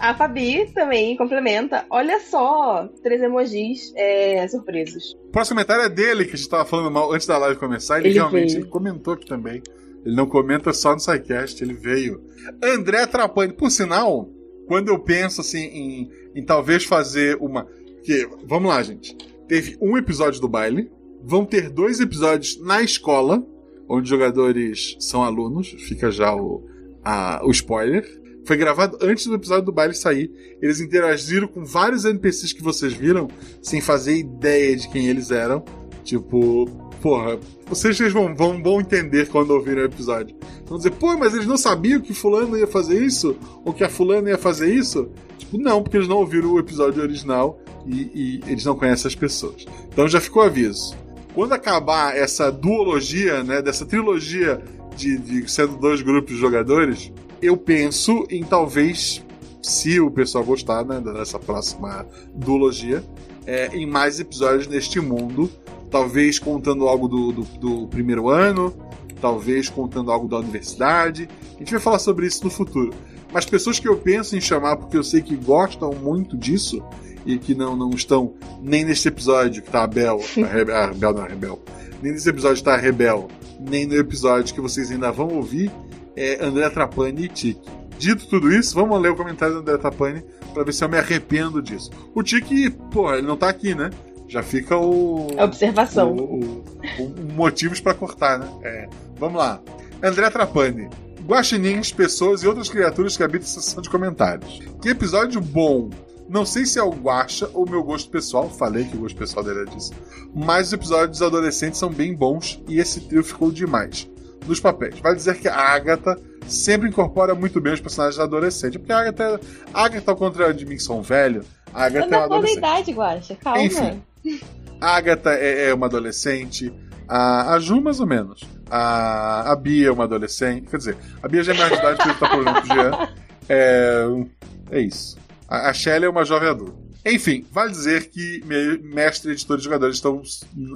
A Fabi também complementa. Olha só, três emojis é, surpresos. O próximo comentário é dele, que a gente tava falando mal antes da live começar. Ele, Ele realmente ele comentou aqui também. Ele não comenta só no SciCast, ele veio. André Trapani, por sinal, quando eu penso assim em, em talvez fazer uma. Que, vamos lá, gente. Teve um episódio do baile, vão ter dois episódios na escola, onde os jogadores são alunos, fica já o, a- o spoiler. Foi gravado antes do episódio do baile sair. Eles interagiram com vários NPCs que vocês viram, sem fazer ideia de quem eles eram. Tipo, porra, vocês vão, vão, vão entender quando ouvirem o episódio. Vão dizer, pô, mas eles não sabiam que fulano ia fazer isso? Ou que a fulana ia fazer isso? Tipo, não, porque eles não ouviram o episódio original e, e eles não conhecem as pessoas. Então já ficou aviso. Quando acabar essa duologia, né, dessa trilogia de, de sendo dois grupos de jogadores, eu penso em talvez, se o pessoal gostar né, dessa próxima duologia, é, em mais episódios neste mundo Talvez contando algo do, do, do primeiro ano, talvez contando algo da universidade. A gente vai falar sobre isso no futuro. Mas pessoas que eu penso em chamar porque eu sei que gostam muito disso e que não, não estão nem nesse episódio que tá a Bel, a, Rebe, a Bel não, a Rebel, nem nesse episódio tá a Rebel, nem no episódio que vocês ainda vão ouvir, é André Trapani e Tiki. Dito tudo isso, vamos ler o comentário do André Trapani para ver se eu me arrependo disso. O Tiki, pô, ele não tá aqui, né? Já fica o. A observação. O, o, o motivos para cortar, né? É. Vamos lá. André Trapani. Guaxinins, pessoas e outras criaturas que habitam a seção de comentários. Que episódio bom! Não sei se é o Guaxa ou meu gosto pessoal, falei que o gosto pessoal dele é disso. Mas os episódios adolescentes são bem bons e esse trio ficou demais. Nos papéis. Vai dizer que a Agatha sempre incorpora muito bem os personagens adolescentes. Porque a Agatha, a Agatha ao contrário de mim, que sou um velho, a Agatha é uma adolescente. idade, Guaxa, calma. Enfim, a Agatha é, é uma adolescente. A, a Ju, mais ou menos. A, a Bia é uma adolescente. Quer dizer, a Bia já é mais de idade porque tá problema com o Jean. É, é isso. A, a Shelly é uma jovem adulta. Enfim, vale dizer que me- mestre, editor e jogadores estão,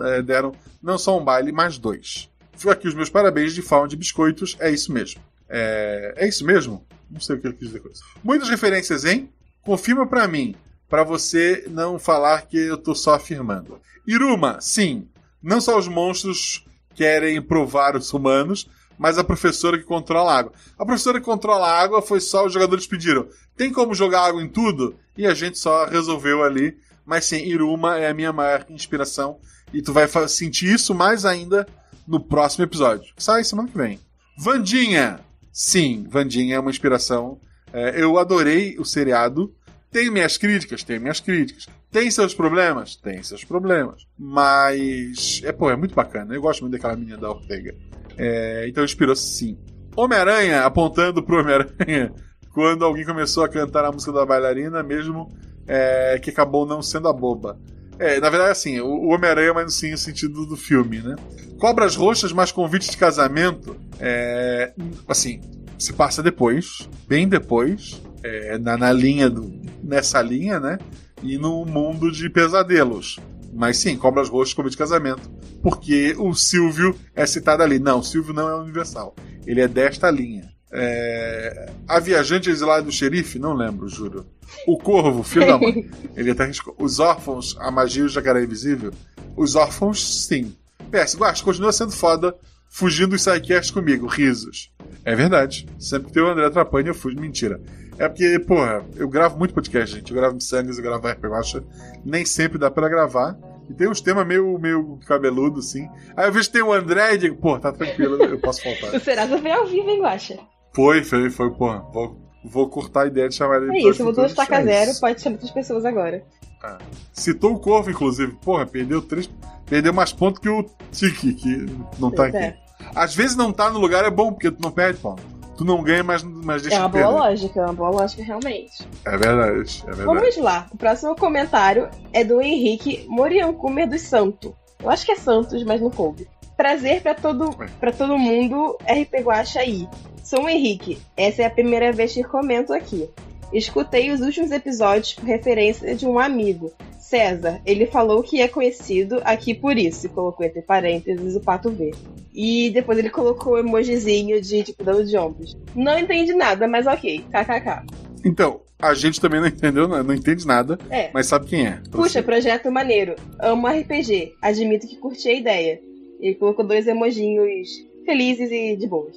é, deram não só um baile, mas dois. Fico aqui os meus parabéns de fauna de biscoitos, é isso mesmo. É, é isso mesmo? Não sei o que ele quis dizer com isso. Muitas referências, hein? Confirma pra mim, pra você não falar que eu tô só afirmando. Iruma, sim. Não só os monstros querem provar os humanos, mas a professora que controla a água. A professora que controla a água foi só os jogadores pediram. Tem como jogar água em tudo? E a gente só resolveu ali. Mas sim, Iruma é a minha maior inspiração. E tu vai sentir isso mais ainda no próximo episódio. Sai semana que vem. Vandinha! Sim, Vandinha é uma inspiração. É, eu adorei o seriado. Tem minhas críticas? Tem minhas críticas. Tem seus problemas? Tem seus problemas. Mas. É, pô, é muito bacana. Eu gosto muito daquela menina da Ortega. É, então inspirou sim. Homem-Aranha apontando pro Homem-Aranha quando alguém começou a cantar a música da bailarina, mesmo é, que acabou não sendo a boba. É, na verdade, assim, o, o Homem-Aranha, mas sim no sentido do filme, né? Cobras Roxas mais convite de casamento, é, assim, se passa depois, bem depois, é, na, na linha do. nessa linha, né? E no mundo de pesadelos. Mas sim, Cobras Roxas convite de casamento. Porque o Silvio é citado ali. Não, o Silvio não é universal. Ele é desta linha. É, A Viajante Exilada do Xerife? Não lembro, juro. O Corvo, filho da mãe. Ele até arriscou. Os Órfãos, a magia do jacaré invisível? Os Órfãos, sim. PS, Guax, continua sendo foda fugindo dos sidecasts comigo. Risos. É verdade. Sempre que tem o André Trapani, eu fujo. Mentira. É porque, porra, eu gravo muito podcast, gente. Eu gravo Missangas, eu gravo RPG Guacha. Nem sempre dá pra gravar. E tem uns temas meio, meio cabeludo, assim. Aí eu vejo que tem o André e digo, pô, tá tranquilo, eu posso faltar. O Serasa foi ao vivo, hein, Guaxa? Foi, foi, foi, porra. Vou, vou cortar a ideia de chamar ele É isso, mudou de futuros estaca shows. zero, pode chamar outras pessoas agora. Ah. Citou o Corvo, inclusive. Porra, perdeu três. Perdeu mais pontos que o Tiki, que não tá Pois aqui. É. Às vezes não tá no lugar é bom, porque tu não perde ponto. Tu não ganha, mas, mas deixa É uma boa perder. lógica, é uma boa lógica realmente. É verdade, é verdade. Vamos lá, o próximo comentário é do Henrique Moriancumer dos Santos. Eu acho que é Santos, mas não coube. Prazer pra todo, pra todo mundo, RP Guacha aí. Sou o Henrique, essa é a primeira vez que comento aqui. Escutei os últimos episódios por referência de um amigo, César. Ele falou que é conhecido aqui por isso, e colocou entre parênteses o pato verde. E depois ele colocou o emojizinho de tipo dando de ombros. Não entendi nada, mas ok, kkk. Então, a gente também não entendeu, não, não entende nada, É. mas sabe quem é. Puxa, projeto maneiro. Amo RPG. Admito que curti a ideia. Ele colocou dois emojinhos felizes e de boas.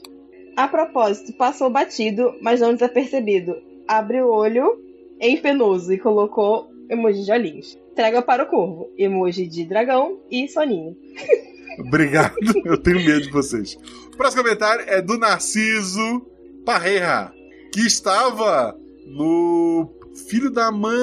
A propósito, passou batido, mas não desapercebido. Abre o olho em penoso e colocou emoji de olhinhos. Traga para o corvo. Emoji de dragão e soninho. Obrigado, eu tenho medo de vocês. O próximo comentário é do Narciso Parreira, que estava no Filho da Mãe.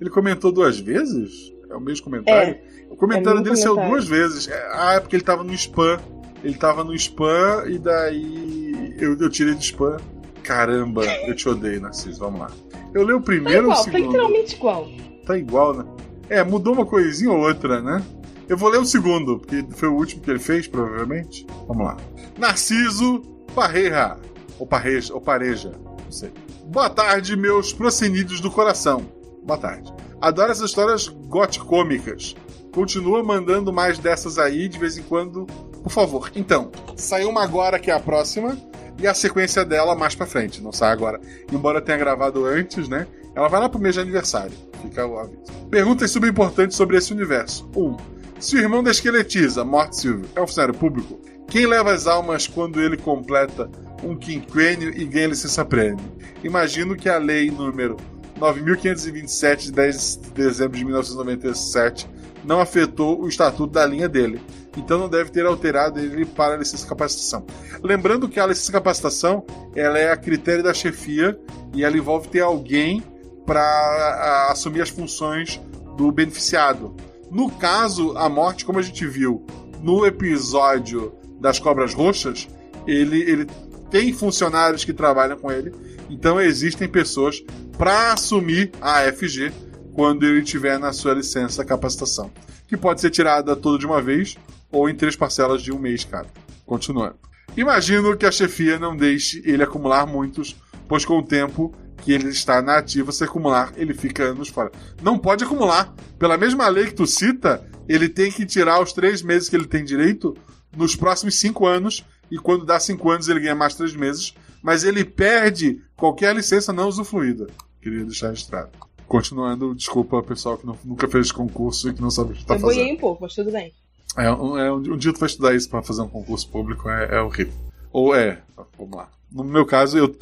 Ele comentou duas vezes? É o mesmo comentário? o comentário é dele mesmo saiu comentário. duas vezes. É, Ah, é porque ele estava no spam. Ele estava no spam e daí eu, eu tirei do spam. Caramba, eu te odeio, Narciso. Vamos lá. Eu leio o Tá primeiro o igual, tá segundo? literalmente igual. Tá igual, né? É, mudou uma coisinha ou outra, né? Eu vou ler o segundo, porque foi o último que ele fez, provavelmente. Vamos lá. Narciso Parreira. Ou Parreja, ou Pareja, não sei. Boa tarde, meus procenídeos do coração. Boa tarde. Adoro essas histórias goticômicas. Continua mandando mais dessas aí de vez em quando, por favor. Então, saiu uma agora que é a próxima e a sequência dela mais pra frente. Não sai agora. Embora tenha gravado antes, né? Ela vai lá pro mês de aniversário. Fica o aviso. Perguntas super importantes sobre esse universo. 1. Um, se o irmão da esqueletiza, Morte Silvio, é um funcionário público, quem leva as almas quando ele completa um quinquênio e ganha licença prêmio? Imagino que a lei número 9.527 de 10 de dezembro de 1997 não afetou o estatuto da linha dele. Então não deve ter alterado ele para a licença capacitação. Lembrando que a licença capacitação ela é a critério da chefia e ela envolve ter alguém para assumir as funções do beneficiado. No caso, a morte, como a gente viu no episódio das Cobras Roxas, ele, ele tem funcionários que trabalham com ele, então existem pessoas para assumir a AFG quando ele tiver na sua licença capacitação, que pode ser tirada toda de uma vez ou em três parcelas de um mês cada. Continuando. Imagino que a chefia não deixe ele acumular muitos, pois com o tempo que ele está na ativa, se acumular, ele fica anos fora. Não pode acumular. Pela mesma lei que tu cita, ele tem que tirar os três meses que ele tem direito nos próximos cinco anos, e quando dá cinco anos ele ganha mais três meses, mas ele perde qualquer licença não usufruída. Queria deixar registrado. Continuando, desculpa pessoal que não, nunca fez concurso e que não sabe o que está fazendo. Eu boiei um pouco, mas tudo bem. É, um, é, um, dia tu vai estudar isso para fazer um concurso público, é, é horrível. Ou é, vamos lá. No meu caso, eu,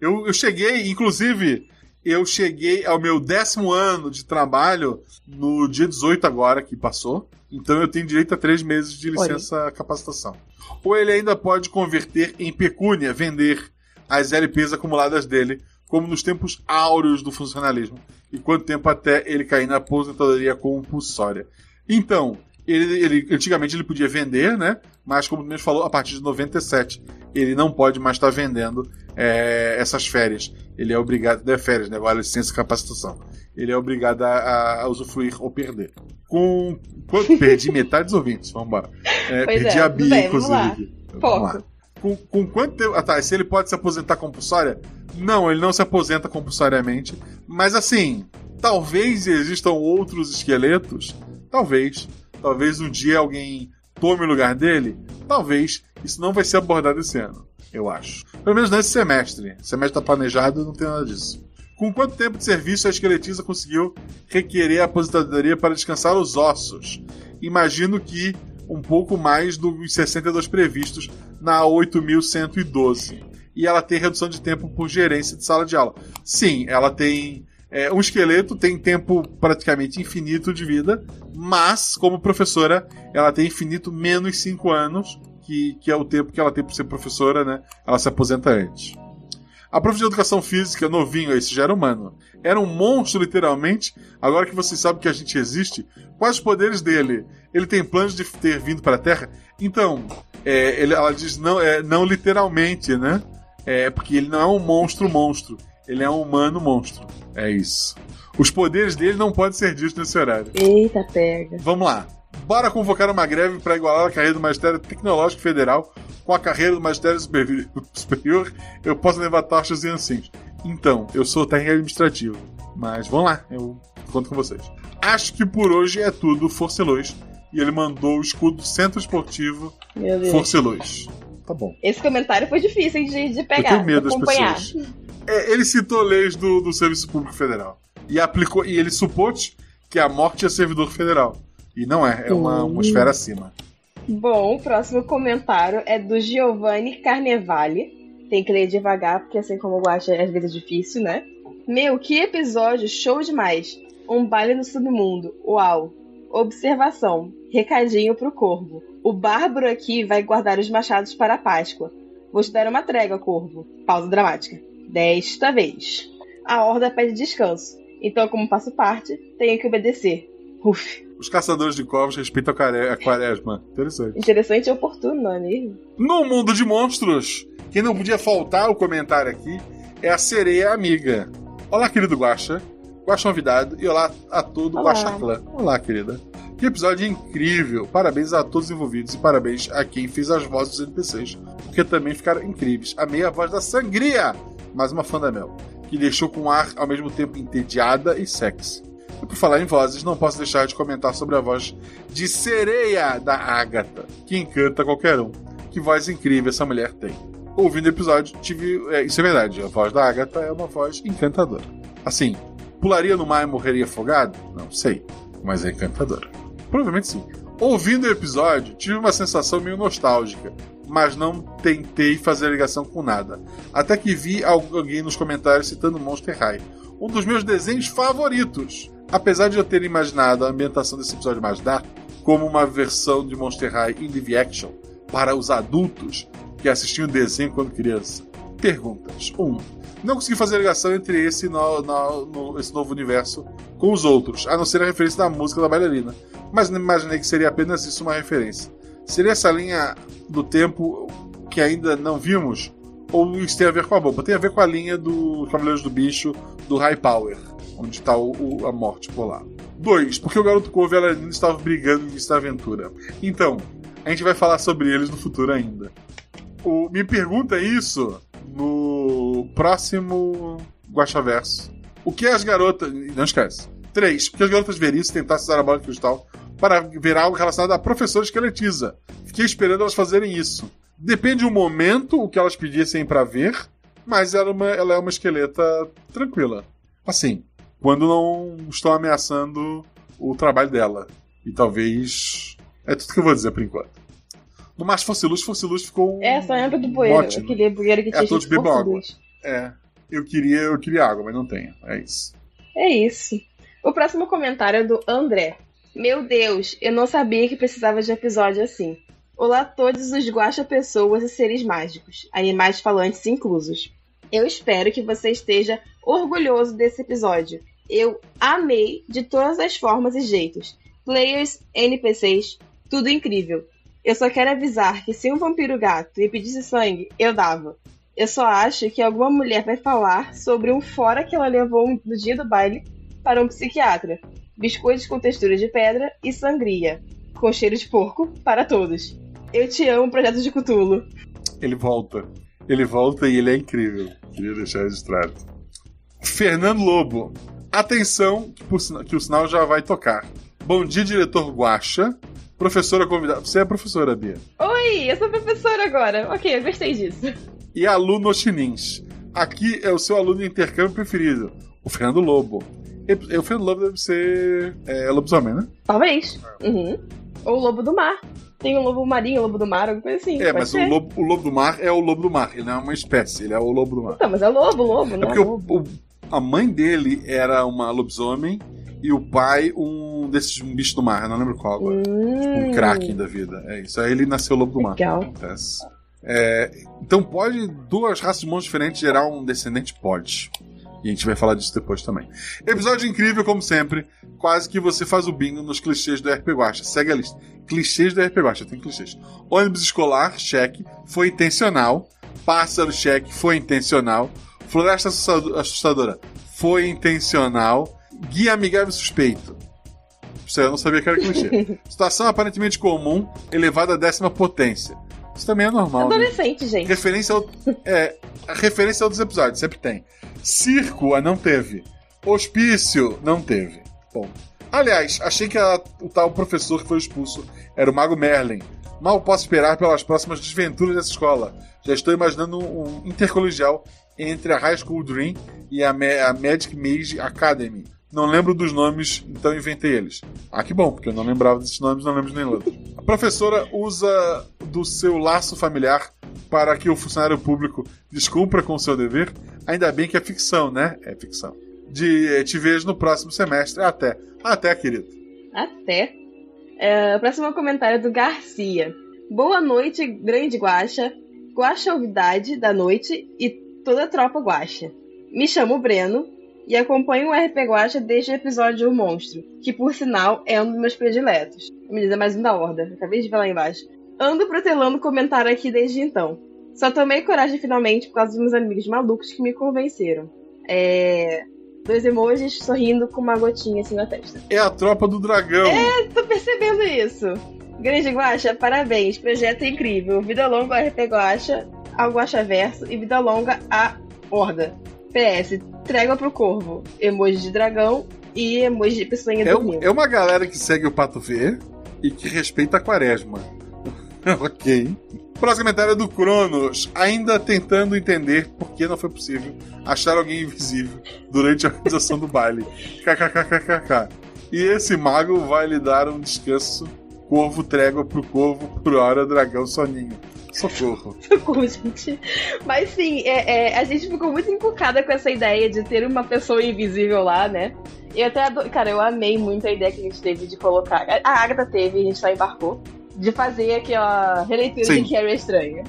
eu, eu cheguei, inclusive, eu cheguei ao meu décimo ano de trabalho no dia 18 agora, que passou. Então eu tenho direito a três meses de licença Olha. capacitação. Ou ele ainda pode converter em pecúnia, vender as LPs acumuladas dele, como nos tempos áureos do funcionalismo. E quanto tempo até ele cair na aposentadoria compulsória. Então, ele, ele, antigamente ele podia vender, né? Mas como o Mendes falou, a partir de 97 ele não pode mais estar vendendo é, essas férias. Ele é obrigado, não é férias, né? Agora licença e capacitação. Ele é obrigado a, a usufruir ou perder. Com. Perdi metade dos ouvintes, vamos embora. É, perdi é, a Bia, bem, inclusive. Vamos lá. Vamos lá. Com, com quanto tempo. Ah, tá. Se ele pode se aposentar compulsória? Não, ele não se aposenta compulsoriamente. Mas assim, talvez existam outros esqueletos. Talvez. Talvez um dia alguém tome o lugar dele. Talvez. Isso não vai ser abordado esse ano, eu acho. Pelo menos nesse semestre. Semestre está planejado não tem nada disso. Com quanto tempo de serviço a esqueletiza conseguiu requerer a aposentadoria para descansar os ossos? Imagino que um pouco mais dos 62 previstos na 8112. E ela tem redução de tempo por gerência de sala de aula. Sim, ela tem. É, um esqueleto tem tempo praticamente infinito de vida, mas, como professora, ela tem infinito menos 5 anos, que, que é o tempo que ela tem para ser professora, né? Ela se aposenta antes. A prof de educação física, novinho, esse já era humano. Era um monstro, literalmente. Agora que vocês sabem que a gente existe, quais os poderes dele? Ele tem planos de ter vindo para a Terra? Então, é, ele, ela diz não, é, não literalmente, né? É porque ele não é um monstro monstro. Ele é um humano monstro. É isso. Os poderes dele não podem ser ditos nesse horário. Eita, pega. Vamos lá. Bora convocar uma greve para igualar a carreira do Magistério Tecnológico Federal com a carreira do Magistério Superior. Eu posso levar taxas e ancinhos. Então, eu sou técnico administrativo. Mas vamos lá, eu conto com vocês. Acho que por hoje é tudo, Forcelões. E ele mandou o escudo Centro Esportivo Forcelões. Tá bom. Esse comentário foi difícil de, de pegar. Eu tenho medo das pessoas. É, ele citou leis do, do Serviço Público Federal. E aplicou. E ele supôs que a morte é servidor federal. E não é, é uma, uma esfera acima. Bom, o próximo comentário é do Giovanni Carnevale. Tem que ler devagar, porque assim como eu acho, às vezes é difícil, né? Meu, que episódio show demais! Um baile no submundo. Uau! Observação. Recadinho pro corvo. O bárbaro aqui vai guardar os machados para a Páscoa. Vou te dar uma trégua, corvo. Pausa dramática. Desta vez. A horda pede descanso. Então, como faço parte, tenho que obedecer. Uf. Os caçadores de corvos respeitam a quaresma. Interessante. Interessante e oportuno, não é mesmo? No mundo de monstros, quem não podia faltar o comentário aqui é a sereia amiga. Olá, querido Guaxa. Guaxa Novidade e olá a todo o Guaxa Clã. Olá, querida. Que episódio incrível! Parabéns a todos os envolvidos e parabéns a quem fez as vozes dos NPCs, porque também ficaram incríveis. Amei a voz da Sangria, mais uma fã da Mel, que deixou com ar ao mesmo tempo entediada e sexy. E por falar em vozes, não posso deixar de comentar sobre a voz de sereia da Agatha, que encanta qualquer um. Que voz incrível essa mulher tem. Ouvindo o episódio, tive. É, isso é verdade, a voz da Agatha é uma voz encantadora. Assim, pularia no mar e morreria afogado? Não sei, mas é encantadora. Provavelmente sim. Ouvindo o episódio, tive uma sensação meio nostálgica, mas não tentei fazer ligação com nada. Até que vi alguém nos comentários citando Monster High, um dos meus desenhos favoritos. Apesar de eu ter imaginado a ambientação desse episódio mais dark como uma versão de Monster High in live action para os adultos que assistiam o desenho quando criança. Perguntas. 1. Um, não consegui fazer ligação entre esse, no, no, no, esse novo universo com os outros, a não ser a referência da música da bailarina. Mas não imaginei que seria apenas isso uma referência. Seria essa linha do tempo que ainda não vimos? Ou isso tem a ver com a bomba? Tem a ver com a linha do Cavaleiros do Bicho, do High Power, onde está a morte polar. 2. Porque o garoto Couve e a bailarina estavam brigando no da aventura. Então, a gente vai falar sobre eles no futuro ainda. O, me pergunta isso no próximo Guaxaverso. O que as garotas. Não esquece. 3. Porque as garotas veriam se tentassem usar a bola de cristal para ver algo relacionado à professora esqueletiza. Fiquei esperando elas fazerem isso. Depende do momento o que elas pedissem para ver, mas ela é, uma, ela é uma esqueleta tranquila. Assim, quando não estão ameaçando o trabalho dela. E talvez. É tudo que eu vou dizer por enquanto. No mais Fossilus, Fossilus ficou. Um... É, só entra do bueiro. Ótimo. Aquele bueiro que tinha É, todos bebam água. Fossilus. É. Eu queria, eu queria água, mas não tenho. É isso. É isso. O próximo comentário é do André. Meu Deus, eu não sabia que precisava de episódio assim. Olá todos os guacha pessoas e seres mágicos, animais falantes inclusos. Eu espero que você esteja orgulhoso desse episódio. Eu amei de todas as formas e jeitos. Players, NPCs, tudo incrível. Eu só quero avisar que se um vampiro gato me pedisse sangue, eu dava. Eu só acho que alguma mulher vai falar sobre um fora que ela levou no dia do baile para um psiquiatra. Biscoitos com textura de pedra e sangria. Com cheiro de porco para todos. Eu te amo, Projeto de Cutulo. Ele volta. Ele volta e ele é incrível. Queria deixar registrado. Fernando Lobo. Atenção, que, o sinal já vai tocar. Bom dia, diretor Guacha. Professora convidada. Você é professora, Bia. Oi, eu sou professora agora. Ok, eu gostei disso. E aluno chinins. Aqui é o seu aluno de intercâmbio preferido, o Fernando Lobo. E- O Fernando Lobo deve ser é, lobisomem, né? Talvez. Uhum. Ou o lobo do mar. Tem o lobo marinho, o lobo do mar, alguma coisa assim. É, mas o lobo, o lobo do mar é o lobo do mar. Ele não é uma espécie, ele é o lobo do mar. Então, mas é lobo, lobo, É né? porque o- o- a mãe dele era uma lobisomem e o pai um desses bichos do mar. Eu não lembro qual agora. Tipo um kraken da vida. É isso. Aí ele nasceu lobo do mar. Hum. Legal. Acontece. É, então pode duas raças de monstros diferentes gerar um descendente? Pode. E a gente vai falar disso depois também. Episódio incrível, como sempre. Quase que você faz o bingo nos clichês do RP Guacha. Segue a lista. Clichês do RP Guacha, tem clichês. Ônibus escolar, cheque, foi intencional. Pássaro, cheque, foi intencional. Floresta assustado- assustadora, foi intencional. Guia amigável suspeito. Isso eu não sabia que era clichê. Situação aparentemente comum, elevada à décima potência. Isso também é normal. né? Adolescente, gente. Referência ao, é, a referência a outros episódios, sempre tem. Circo, ah, não teve. Hospício, não teve. Bom. Aliás, achei que a- o tal professor que foi expulso era o Mago Merlin. Mal posso esperar pelas próximas desventuras dessa escola. Já estou imaginando um intercolegial entre a High School Dream e a, Ma- a Magic Mage Academy. Não lembro dos nomes, então inventei eles. Ah, que bom, porque eu não lembrava desses nomes, não lembro nenhum outro. A professora usa do seu laço familiar para que o funcionário público descumpra com o seu dever. Ainda bem que é ficção, né? É ficção. De eh, te vejo no próximo semestre. Até. Até, querido. Até. É, o próximo comentário é do Garcia. Boa noite, grande guacha, guaxaovidade da noite e toda a tropa guacha. Me chamo Breno e acompanho o RP Guacha desde o episódio O Monstro, que por sinal é um dos meus prediletos. Me diz é mais um da horda, acabei de ver lá embaixo. Ando protelando comentário aqui desde então. Só tomei coragem finalmente por causa dos meus amigos malucos que me convenceram. É. Dois emojis sorrindo com uma gotinha assim na testa. É a tropa do dragão. É, tô percebendo isso. Grande Guaxa, parabéns. Projeto incrível. Vida longa ao RP Guaxa, ao Guaxa Verso e vida longa à Horda. PS, trégua pro corvo. Emoji de dragão e emoji de pessoinha É, dormindo. é uma galera que segue o Pato V e que respeita a quaresma. ok. Próximo comentário é do Cronos, ainda tentando entender por que não foi possível achar alguém invisível durante a organização do baile. KKKKK. E esse mago vai lhe dar um descanso. Corvo trégua pro corvo, por hora dragão soninho. Socorro. Socorro, gente. Mas sim, é, é, a gente ficou muito encucada com essa ideia de ter uma pessoa invisível lá, né? Eu até ado... Cara, eu amei muito a ideia que a gente teve de colocar. A Agatha teve, a gente só embarcou. De fazer aqui, ó, releitura Sim. de Carrie Estranha.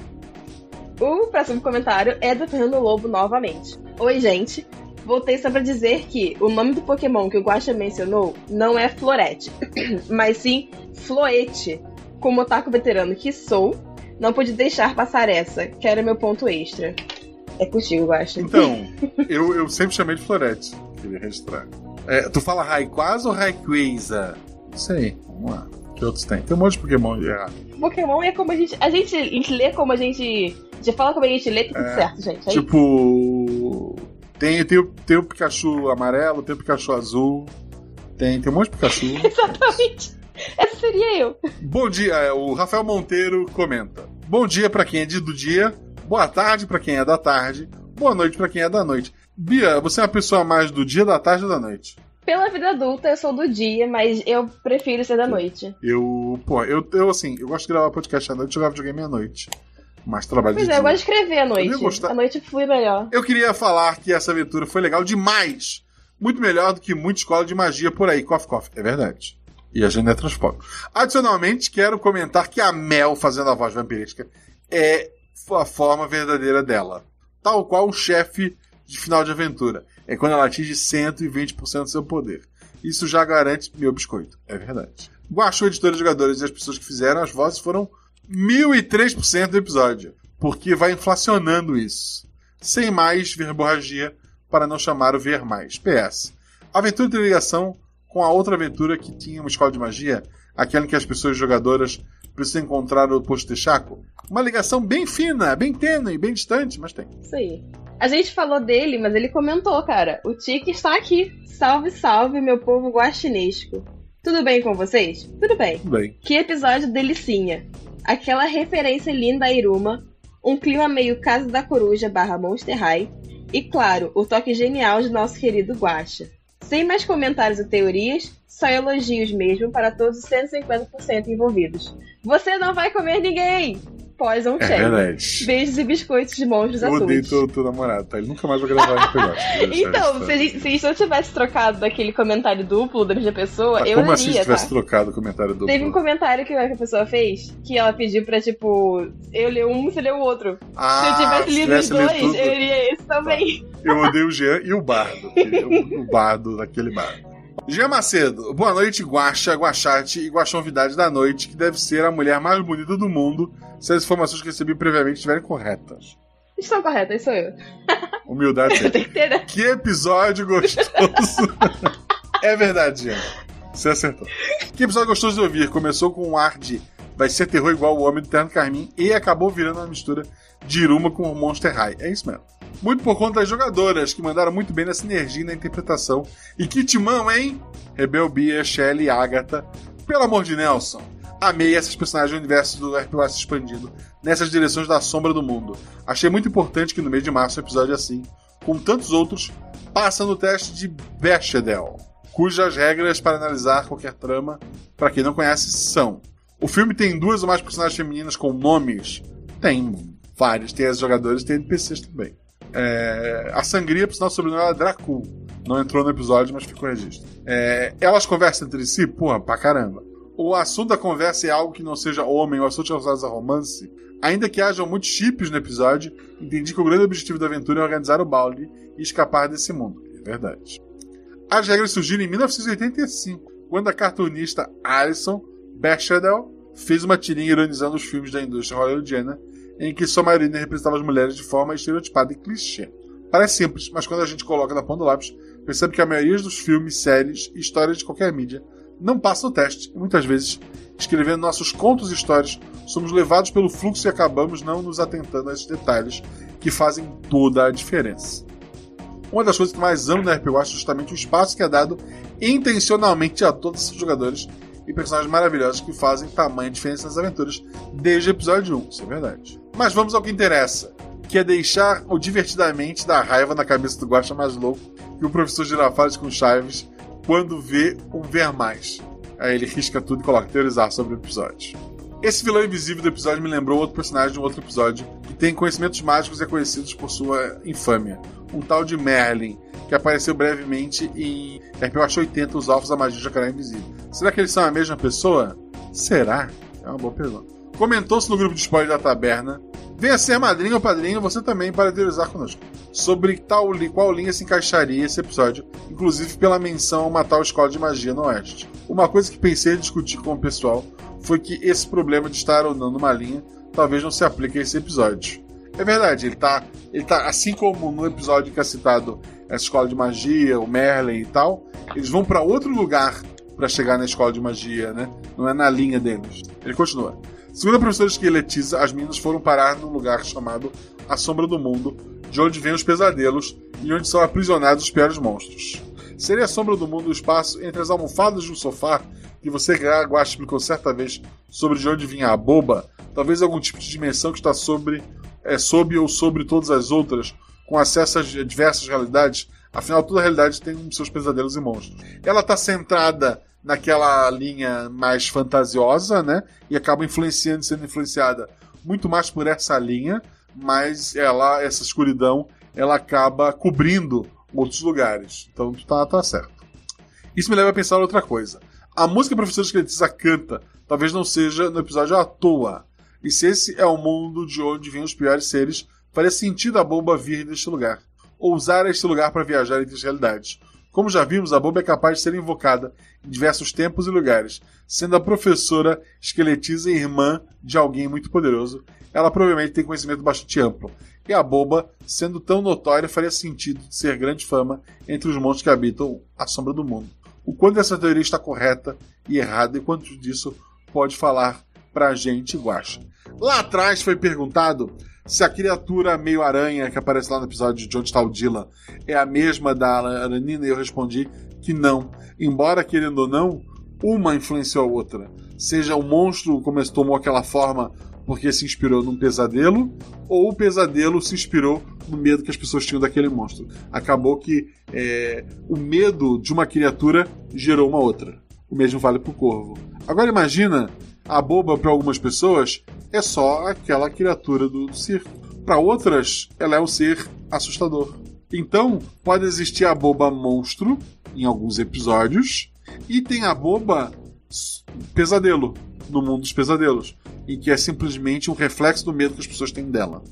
O próximo comentário é do Fernando Lobo novamente. Oi, gente. Voltei só pra dizer que o nome do Pokémon que o Guaxa mencionou não é Florete, mas sim Floete. Como otaku veterano que sou, não pude deixar passar essa, que era meu ponto extra. É contigo, Guaxa. Então, eu, eu sempre chamei de Florete. Queria registrar. É, tu fala Rayquaza ou Rayquaza? Não sei. Vamos lá. Que outros tem? Tem um monte de Pokémon errado. Pokémon é como a gente. A gente, a gente lê como a gente. A gente fala como a gente lê, tá tudo É, certo, gente. Aí, Tipo. Tem, tem, o- tem o Pikachu amarelo, tem o Pikachu azul. Tem, tem um monte de Pikachu. Exatamente. Essa seria eu. Bom dia, é, o Rafael Monteiro comenta. Bom dia pra quem é de- do dia, boa tarde pra quem é da tarde, boa noite pra quem é da noite. Bia, você é uma pessoa mais do dia, da tarde ou da noite? Pela vida adulta, eu sou do dia, mas eu prefiro ser da noite. Eu, pô, eu, eu assim, eu gosto de gravar podcast à noite e jogar videogame à noite. Mas trabalho Pois de é, eu dia. gosto de escrever à Eu noite. gostar. À noite flui melhor. Eu queria falar que essa aventura foi legal demais. Muito melhor do que muita escola de magia por aí. Coffee, coffee. É verdade. E a gente é transpóbico. Adicionalmente, quero comentar que a Mel fazendo a voz vampirística é a forma verdadeira dela. Tal qual um chefe de final de aventura. É quando ela atinge 120% do seu poder. Isso já garante meu biscoito. É verdade. Guaxu, editora de jogadores e as pessoas que fizeram as vozes foram 1003% do episódio. Porque vai inflacionando isso. Sem mais verborragia para não chamar o ver mais. PS. Aventura tem ligação com a outra aventura que tinha uma escola de magia, aquela em que as pessoas jogadoras precisam encontrar o posto de Chaco. Uma ligação bem fina, bem tênue, bem distante, mas tem. Isso aí. A gente falou dele, mas ele comentou, cara. O Tiki está aqui. Salve, salve, meu povo guaxinesco. Tudo bem com vocês? Tudo bem. Tudo bem. Que episódio delicinha. Aquela referência linda a Iruma, um clima meio Casa da Coruja barra Monster High, e claro, o toque genial de nosso querido Guaxa. Sem mais comentários e teorias, só elogios mesmo para todos os 150% envolvidos. Você não vai comer ninguém! Pós um É verdade. Beijos e biscoitos de monstros Eu odeio azuis. teu, teu namorado, tá? Ele nunca mais vai gravar no negócio. Então, se gente, se não tivesse trocado daquele comentário duplo da mesma pessoa, Tá, eu como assim se tivesse tá? trocado o comentário do. Teve um comentário que a pessoa fez que ela pediu pra, tipo, eu ler um, você lê o outro. Ah, se eu tivesse se lido tivesse os dois, eu iria esse também. Eu odeio o Jean e o Bardo. o Bardo daquele bardo. Jean Macedo, boa noite, Guaxa, Guachate e Guaxonvidade da noite, que deve ser a mulher mais bonita do mundo, se as informações que recebi previamente estiverem corretas. Estão corretas, sou eu. Humildade. sempre. Entendeu? que episódio gostoso. é verdade, Jean. Você acertou. Que episódio gostoso de ouvir. Começou com um ar de vai ser terror igual o Homem do Terno Carmim e acabou virando uma mistura de Iruma com o Monster High. É isso mesmo. Muito por conta das jogadoras, que mandaram muito bem na sinergia e na interpretação. E que timão, hein? Rebel Bia, Shelly e Agatha. Pelo amor de Nelson. Amei essas personagens do universo do RPG expandido nessas direções da sombra do mundo. Achei muito importante que no mês de março um episódio assim, com tantos outros, passa no teste de Bechdel, cujas regras para analisar qualquer trama, para quem não conhece, são: o filme tem duas ou mais personagens femininas com nomes? Tem vários, tem as jogadoras e tem NPCs também. É, a sangria, por sinal, o sobrenome é Dracul. Não entrou no episódio, mas ficou registro. É, elas conversam entre si? Porra, pra caramba. O assunto da conversa é algo que não seja homem ou assuntos relacionados a romance. Ainda que hajam muitos chips no episódio, entendi que o grande objetivo da aventura é organizar o balde e escapar desse mundo. É verdade. As regras surgiram em 1985, quando a cartunista Alison Bechdel fez uma tirinha ironizando os filmes da indústria hollywoodiana, em que sua maioria representava as mulheres de forma estereotipada e clichê. Parece simples, mas quando a gente coloca na ponta do lápis, percebe que a maioria dos filmes, séries e histórias de qualquer mídia não passa no teste. E muitas vezes, escrevendo nossos contos e histórias, somos levados pelo fluxo e acabamos não nos atentando a esses detalhes que fazem toda a diferença. Uma das coisas que mais amo no RPG é justamente o espaço que é dado intencionalmente a todos os jogadores e personagens maravilhosos que fazem tamanha diferença nas aventuras desde o episódio 1, isso é verdade. Mas vamos ao que interessa, que é deixar o divertidamente da raiva na cabeça do Guacha mais louco que o professor Girafales com Chaves quando vê um ver mais. Aí ele risca tudo e coloca teorizar sobre o episódio. Esse vilão invisível do episódio me lembrou outro personagem de um outro episódio que tem conhecimentos mágicos e é conhecido por sua infâmia. Um tal de Merlin, que apareceu brevemente em RPG 80, Os Alfos da Magia de Jacaré Invisível. Será que eles são a mesma pessoa? Será? É uma boa pergunta. Comentou-se no grupo de spoiler da taberna. Venha ser madrinho ou padrinho, você também, para teorizar conosco. Sobre tal, qual linha se encaixaria esse episódio, inclusive pela menção a uma tal escola de magia no Oeste. Uma coisa que pensei em discutir com o pessoal foi que esse problema de estar ou não numa linha talvez não se aplique a esse episódio. É verdade, ele tá, ele tá assim como no episódio que é citado essa escola de magia, o Merlin e tal, eles vão para outro lugar para chegar na escola de magia, né? Não é na linha deles. Ele continua. Segundo a professora esqueletiza, as meninas foram parar num lugar chamado A Sombra do Mundo, de onde vêm os pesadelos e onde são aprisionados os piores monstros. Seria a sombra do mundo o espaço entre as almofadas de um sofá que você, Guache, explicou certa vez sobre de onde vinha a boba, talvez algum tipo de dimensão que está sobre, é, sob ou sobre todas as outras, com acesso a diversas realidades, afinal toda realidade tem seus pesadelos e monstros. Ela está centrada naquela linha mais fantasiosa, né? E acaba influenciando, sendo influenciada muito mais por essa linha, mas ela, essa escuridão, ela acaba cobrindo outros lugares. Então tá, tá certo. Isso me leva a pensar outra coisa. A música que a professora Esqueletiza canta talvez não seja no episódio à toa. E se esse é o mundo de onde vêm os piores seres, faria sentido a bomba vir deste lugar. Ou usar este lugar para viajar entre as realidades. Como já vimos, a bomba é capaz de ser invocada em diversos tempos e lugares, sendo a professora esqueletiza e irmã de alguém muito poderoso. Ela provavelmente tem conhecimento bastante amplo. E a bomba, sendo tão notória, faria sentido de ser grande fama entre os monstros que habitam a sombra do mundo. O quanto essa teoria está correta e errada e quanto disso pode falar pra gente, Guacha. Lá atrás foi perguntado se a criatura meio aranha que aparece lá no episódio de Onde está o Dylan é a mesma da Aranina, e eu respondi que não. Embora, querendo ou não, uma influenciou a outra. Seja o monstro como tomou aquela forma porque se inspirou num pesadelo, ou o pesadelo se inspirou no medo que as pessoas tinham daquele monstro. Acabou que é, o medo de uma criatura gerou uma outra. O mesmo vale para o corvo. Agora imagina a boba para algumas pessoas é só aquela criatura do circo. Para outras, ela é um ser assustador. Então, pode existir a boba monstro em alguns episódios e tem a boba pesadelo no mundo dos pesadelos, em que é simplesmente um reflexo do medo que as pessoas têm dela.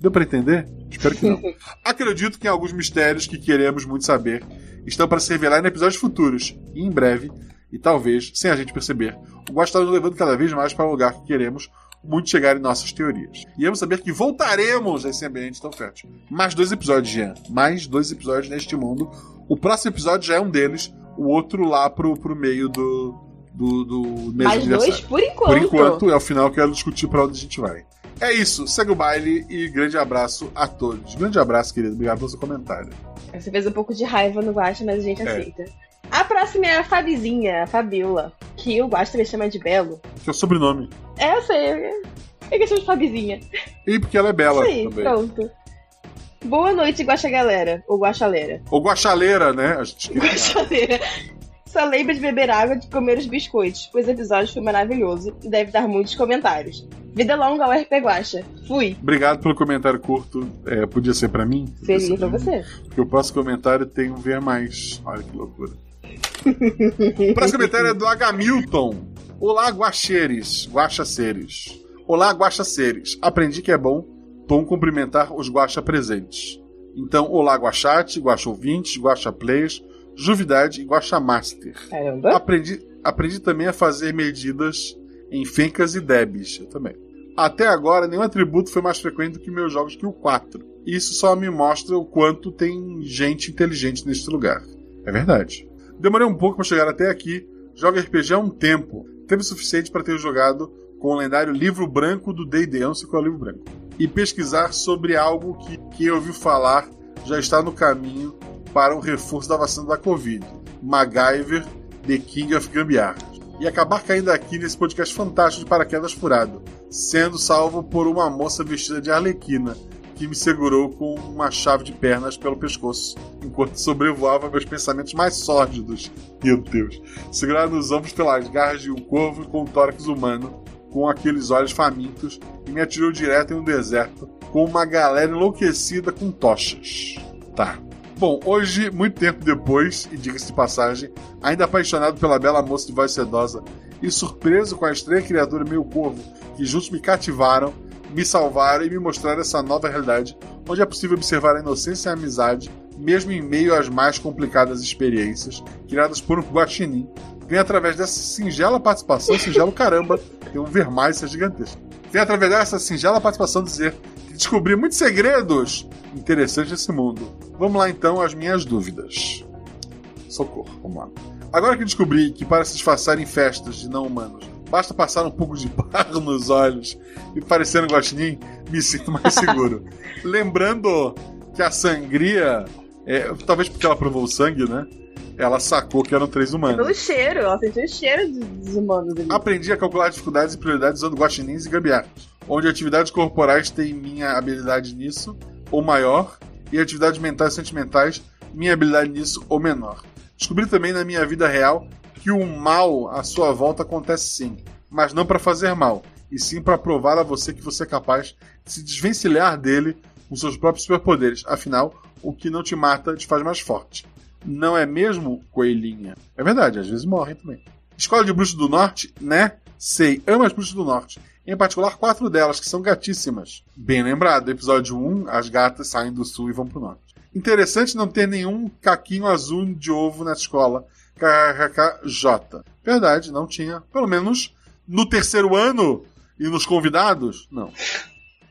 Deu para entender? Espero que não. Acredito que alguns mistérios que queremos muito saber estão para se revelar em episódios futuros e em breve, e talvez sem a gente perceber, o Guax está nos levando cada vez mais para o lugar que queremos muito chegar em nossas teorias. E vamos saber que voltaremos a esse ambiente tão fértil. Mais dois episódios, Jean. Mais dois episódios neste mundo. O próximo episódio já é um deles, o outro lá pro, pro meio do, do, do mês Mais dois por enquanto. Por enquanto, é o final que eu quero discutir para onde a gente vai. É isso, segue o baile e grande abraço a todos. Grande abraço, querido. Obrigado pelo seu comentário. Você fez um pouco de raiva no Guacha, mas a gente É. aceita. A próxima é a Fabizinha, a Fabiola, que o Guacha também chama de Belo. Que é o sobrenome. É, eu sei. É é questão de Fabizinha. E porque ela é bela aí, também. pronto. Boa noite, Guaxa Galera. Ou Guaxaleira. Ou guaxaleira, né? A gente Guaxaleira. Só lembra de beber água e de comer os biscoitos, pois o episódio foi maravilhoso e deve dar muitos comentários. Vida longa ao RP Guaxa. Fui. Obrigado pelo comentário curto. É, podia ser pra mim? Seria pra mim. você. Porque o próximo comentário tem um ver mais. Olha que loucura. O próximo comentário é do Agamilton. Olá, guaxeres, guaxaceres. Olá, guaxaceres. Aprendi que é bom tom cumprimentar os guaxa presentes. Então, olá, guaxate, guaxa ouvintes, guaxa players, juvidade e guaxa master. Caramba. Aprendi, aprendi também a fazer medidas em fencas e debs. Eu também. Até agora, nenhum atributo foi mais frequente do que meus jogos que o 4. Isso só me mostra o quanto tem gente inteligente neste lugar. É verdade. Demorei um pouco para chegar até aqui. Jogo RPG há um tempo. Tempo suficiente para ter jogado com o lendário livro branco do D&D. Não sei qual é o livro branco. E pesquisar sobre algo que, que eu ouvi falar já está no caminho para um reforço da vacina da Covid. MacGyver, The King of Gambiarra. E acabar caindo aqui nesse podcast fantástico de paraquedas furado, sendo salvo por uma moça vestida de arlequina, que me segurou com uma chave de pernas pelo pescoço, enquanto sobrevoava meus pensamentos mais sórdidos. Meu Deus. Segurado nos ombros pelas garras de um corvo com um tórax humano, com aqueles olhos famintos, e me atirou direto em um deserto, com uma galera enlouquecida com tochas. Tá. Bom, hoje, muito tempo depois, e diga-se de passagem, ainda apaixonado pela bela moça de voz sedosa e surpreso com a estranha criatura meio corvo que juntos me cativaram, me salvaram e me mostraram essa nova realidade, onde é possível observar a inocência e a amizade, mesmo em meio às mais complicadas experiências criadas por um guaxinim, vem através dessa singela participação, singelo caramba, tem um ver mais gigantesco. Vem através dessa singela participação dizer que descobri muitos segredos interessantes nesse mundo. Vamos lá então às minhas dúvidas. Socorro, vamos lá. Agora que descobri que para se disfarçar em festas de não humanos, basta passar um pouco de barro nos olhos e parecer um guaxinim, me sinto mais seguro. Lembrando que a sangria, é, talvez porque ela provou o sangue, né? Ela sacou que eram três humanos. Pelo cheiro, ela sentiu o cheiro dos humanos ali. Aprendi a calcular dificuldades e prioridades usando guaxinins e gambiarras, onde atividades corporais têm minha habilidade nisso, ou maior, e atividades mentais e sentimentais, minha habilidade nisso, ou menor. Descobri também na minha vida real que o mal à sua volta acontece sim, mas não para fazer mal, e sim para provar a você que você é capaz de se desvencilhar dele com seus próprios superpoderes. Afinal, o que não te mata te faz mais forte. Não é mesmo, coelhinha? É verdade, às vezes morrem também. Escola de Bruxos do Norte, né? Sei, amo as Bruxas do Norte. Em particular, quatro delas, que são gatíssimas. Bem lembrado, episódio 1, as gatas saem do sul e vão pro norte. Interessante não ter nenhum caquinho azul de ovo na escola. KKKJ. Verdade, não tinha. Pelo menos no terceiro ano e nos convidados, não.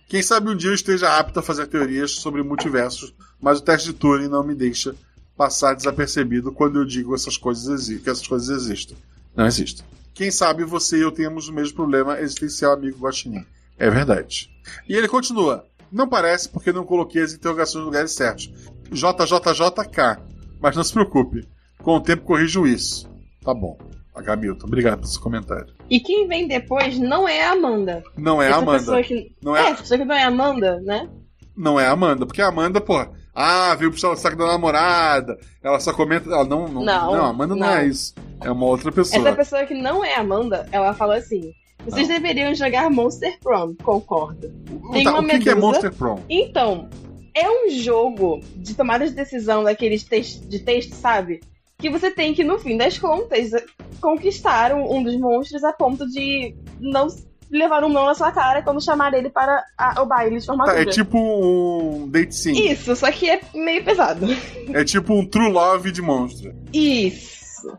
Quem sabe um dia eu esteja apto a fazer teorias sobre multiversos, mas o teste de Turing não me deixa passar desapercebido quando eu digo essas coisas que essas coisas existem. Não existem. Quem sabe você e eu tenhamos o mesmo problema existencial, amigo Guaxinim. É verdade. E ele continua. Não parece porque não coloquei as interrogações nos lugares certos. JJJK. Mas não se preocupe. Com o tempo corrijo isso. Tá bom. H. Milton, obrigado pelo seu comentário. E quem vem depois não é a Amanda. Não é a Amanda. que... Não é... é- essa pessoa que não é a Amanda, né? Não é a Amanda, porque a Amanda, pô, ah, veio puxar o saco da namorada. Ela só comenta. Ela não, não, Não, não, a Amanda não. não. é isso. É uma outra pessoa. Essa pessoa que não é a Amanda, ela fala assim: vocês deveriam jogar Monster Prom, concordo. Tem Tá, uma o que, que é. Monster Prom? Então, é um jogo de tomada de decisão daqueles tex- de texto, sabe? Que você tem que, no fim das contas, conquistar um, dos monstros a ponto de não levar um não na sua cara quando chamar ele para a- o baile de Tá, formatura. é tipo um date sim. Isso, só que é meio pesado. É tipo um True Love de monstro. Isso.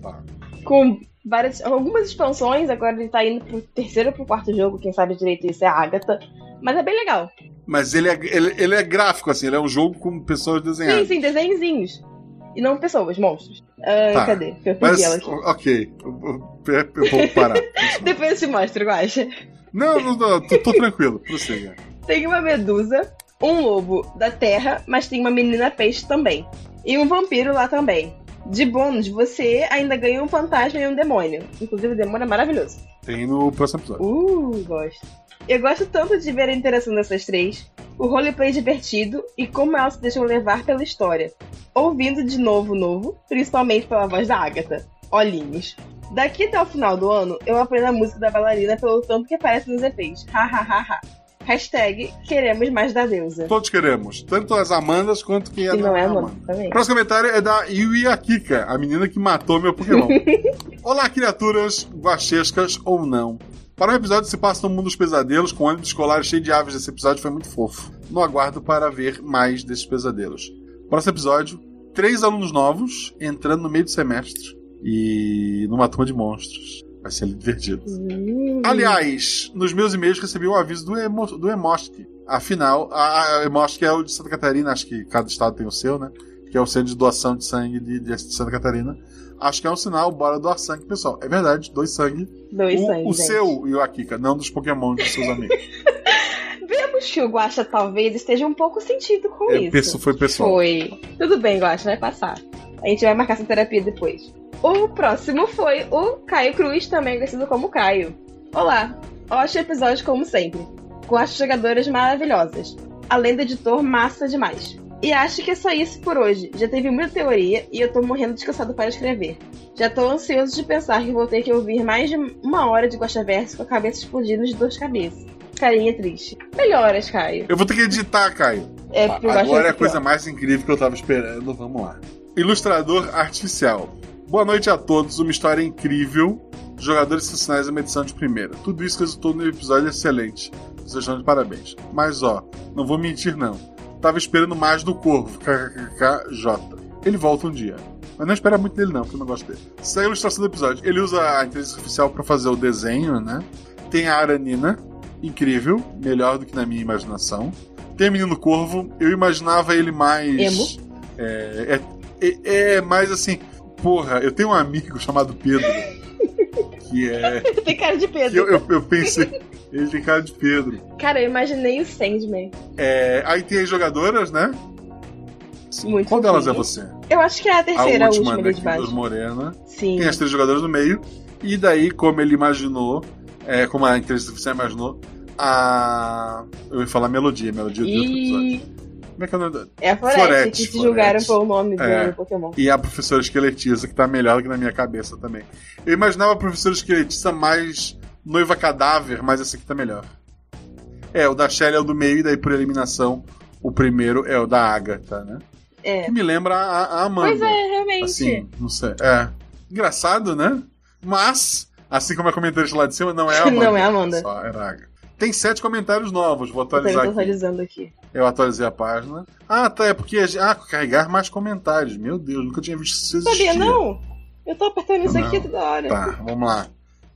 Tá. Com várias, algumas expansões, agora ele tá indo pro terceiro ou pro quarto jogo, quem sabe direito isso é a Agatha. Mas é bem legal. Mas ele é, ele, ele é gráfico, assim, ele é um jogo com pessoas Sim, desenhadas. sim, desenhozinhos. E não pessoas, monstros. Ah, Tá. Cadê? Eu perdi Mas, ela aqui. ok, eu, vou parar. Depois eu te mostro, eu acho. não, não, não tô, tô tranquilo, prossiga. Tem uma medusa, um lobo da terra, mas tem uma menina peixe também. E um vampiro lá também. De bônus, você ainda ganha um fantasma e um demônio. Inclusive, o demônio é maravilhoso. Tem no próximo episódio. Uh, gosto. Eu gosto tanto de ver a interação dessas três, o roleplay divertido e como elas se deixam levar pela história. Ouvindo de novo, novo, principalmente pela voz da Agatha. Olhinhos. Daqui até o final do ano, eu aprendo a música da bailarina pelo tanto que aparece nos EPs. Ha ha ha ha. Hashtag queremos mais da deusa. Todos queremos, tanto as Amandas quanto quem é não é Amanda. Amanda também. O próximo comentário é da Yui Akika, a menina que matou meu Pokémon. Olá, criaturas guachescas ou não. Para o episódio se passa no mundo dos pesadelos, com ônibus escolar cheio de aves. Esse episódio foi muito fofo. No aguardo para ver mais desses pesadelos. Próximo episódio: três alunos novos entrando no meio do semestre e numa turma de monstros. Vai ser divertido. Hum. Aliás, nos meus e-mails recebi um aviso do, Emo, do Emosk. Afinal, a, a Emosk é o de Santa Catarina, acho que cada estado tem o seu, né? Que é o centro de doação de sangue de, de Santa Catarina. Acho que é um sinal, bora doar sangue, pessoal. É verdade, dois sangue. Dois o, sangue, o gente. seu e o Akika, não dos Pokémon dos seus amigos. Vemos Acho que o Guaxa talvez esteja um pouco sentido com É, isso. foi pessoal. Foi. Tudo bem, Guaxa, vai passar. A gente vai marcar essa terapia depois. O próximo foi o Caio Cruz, também conhecido como Caio. Olá, ótimo episódio como sempre. Com as jogadoras maravilhosas. Além do editor, massa demais. E acho que é só isso por hoje. Já teve muita teoria e eu tô morrendo descansado para escrever. Já tô ansioso de pensar que vou ter que ouvir mais de uma hora de Guaxaverso com a cabeça explodindo de dor de cabeça. Carinha triste. Melhoras, Caio. Eu vou ter que editar, Caio. É, Agora é a coisa pior. mais incrível que eu tava esperando. Vamos lá. Ilustrador artificial. Boa noite a todos. Uma história incrível. Jogadores sensacionais uma edição de primeira. Tudo isso resultou num episódio excelente. Vocês estão de parabéns. Mas ó, não vou mentir não. Tava esperando mais do Corvo. KKKJ. Ele volta um dia. Mas não espera muito dele não, porque eu não gosto dele. É a ilustração do episódio. Ele usa a inteligência artificial pra fazer o desenho, né? Tem a Aranina, incrível, melhor do que na minha imaginação. Tem o Menino Corvo, eu imaginava ele mais. Emo? É, é, é, é mais assim. Porra, eu tenho um amigo chamado Pedro. Que é. Tem cara de Pedro. eu, eu, eu pensei. Ele tem cara de Pedro. Cara, eu imaginei o Sandman. É, aí tem as jogadoras, né? Muito Qual delas é você? Eu acho que é a terceira, a, última, né, ali de que é baixo. Morena. Sim. Tem as três jogadoras no meio. E daí, como ele imaginou, é, como a inteligência artificial imaginou, a. Eu ia falar melodia, melodia de outro episódio. Como é que é o nome é a Florete, Florete, que se julgaram pelo nome do É. Pokémon. E a professora esqueletiza, que tá melhor do que na minha cabeça também. Eu imaginava a professora esqueletiza mais noiva cadáver, mas essa aqui tá melhor. É, o da Shelly é o do meio, e daí por eliminação, o primeiro é o da Agatha, né? É. Que me lembra a, a Amanda. Pois é, realmente. Assim, não sei. É. Engraçado, né? Mas, assim como a comentarista lá de cima, não é a Amanda. Não é a Amanda. Só era a Agatha. Tem sete comentários novos, vou Eu tô atualizar aqui. atualizando aqui. Eu atualizei a página. Ah, tá, é porque. a Ah, carregar mais comentários. Meu Deus, nunca tinha visto isso existir. Sabia, não? Eu tô apertando isso Não. aqui toda hora. Tá, vamos lá.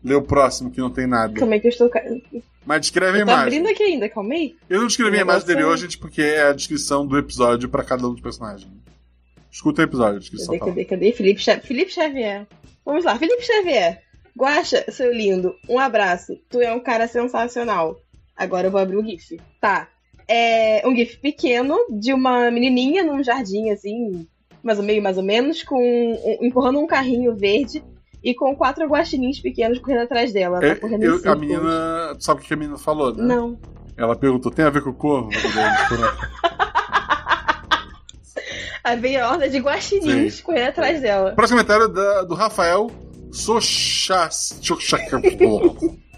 Lê o próximo que não tem nada. Como é que eu estou. Mas descreve a Eu tô imagem. abrindo aqui ainda, calma aí. Eu não descrevi a imagem dele hoje, gente, porque é a descrição do episódio pra cada um dos personagens. Escuta o episódio, a descrição Cadê, fala. cadê, cadê? Felipe, Xe- Felipe Xavier. Vamos lá, Felipe Xavier. Guaxa, seu lindo, um abraço. Tu é um cara sensacional. Agora eu vou abrir o GIF. Tá. É um GIF pequeno de uma menininha num jardim, assim, mais ou meio, mais ou menos, com um- empurrando um carrinho verde e com quatro guaxinins pequenos correndo atrás dela. Ela É, tá em eu- a menina. Sabe o que a menina falou, né? Não. Ela perguntou: tem a ver com o corvo? Aí vem a horda de guaxinins Sim. correndo atrás dela. Próximo comentário da- do Rafael Sochas. Sochak.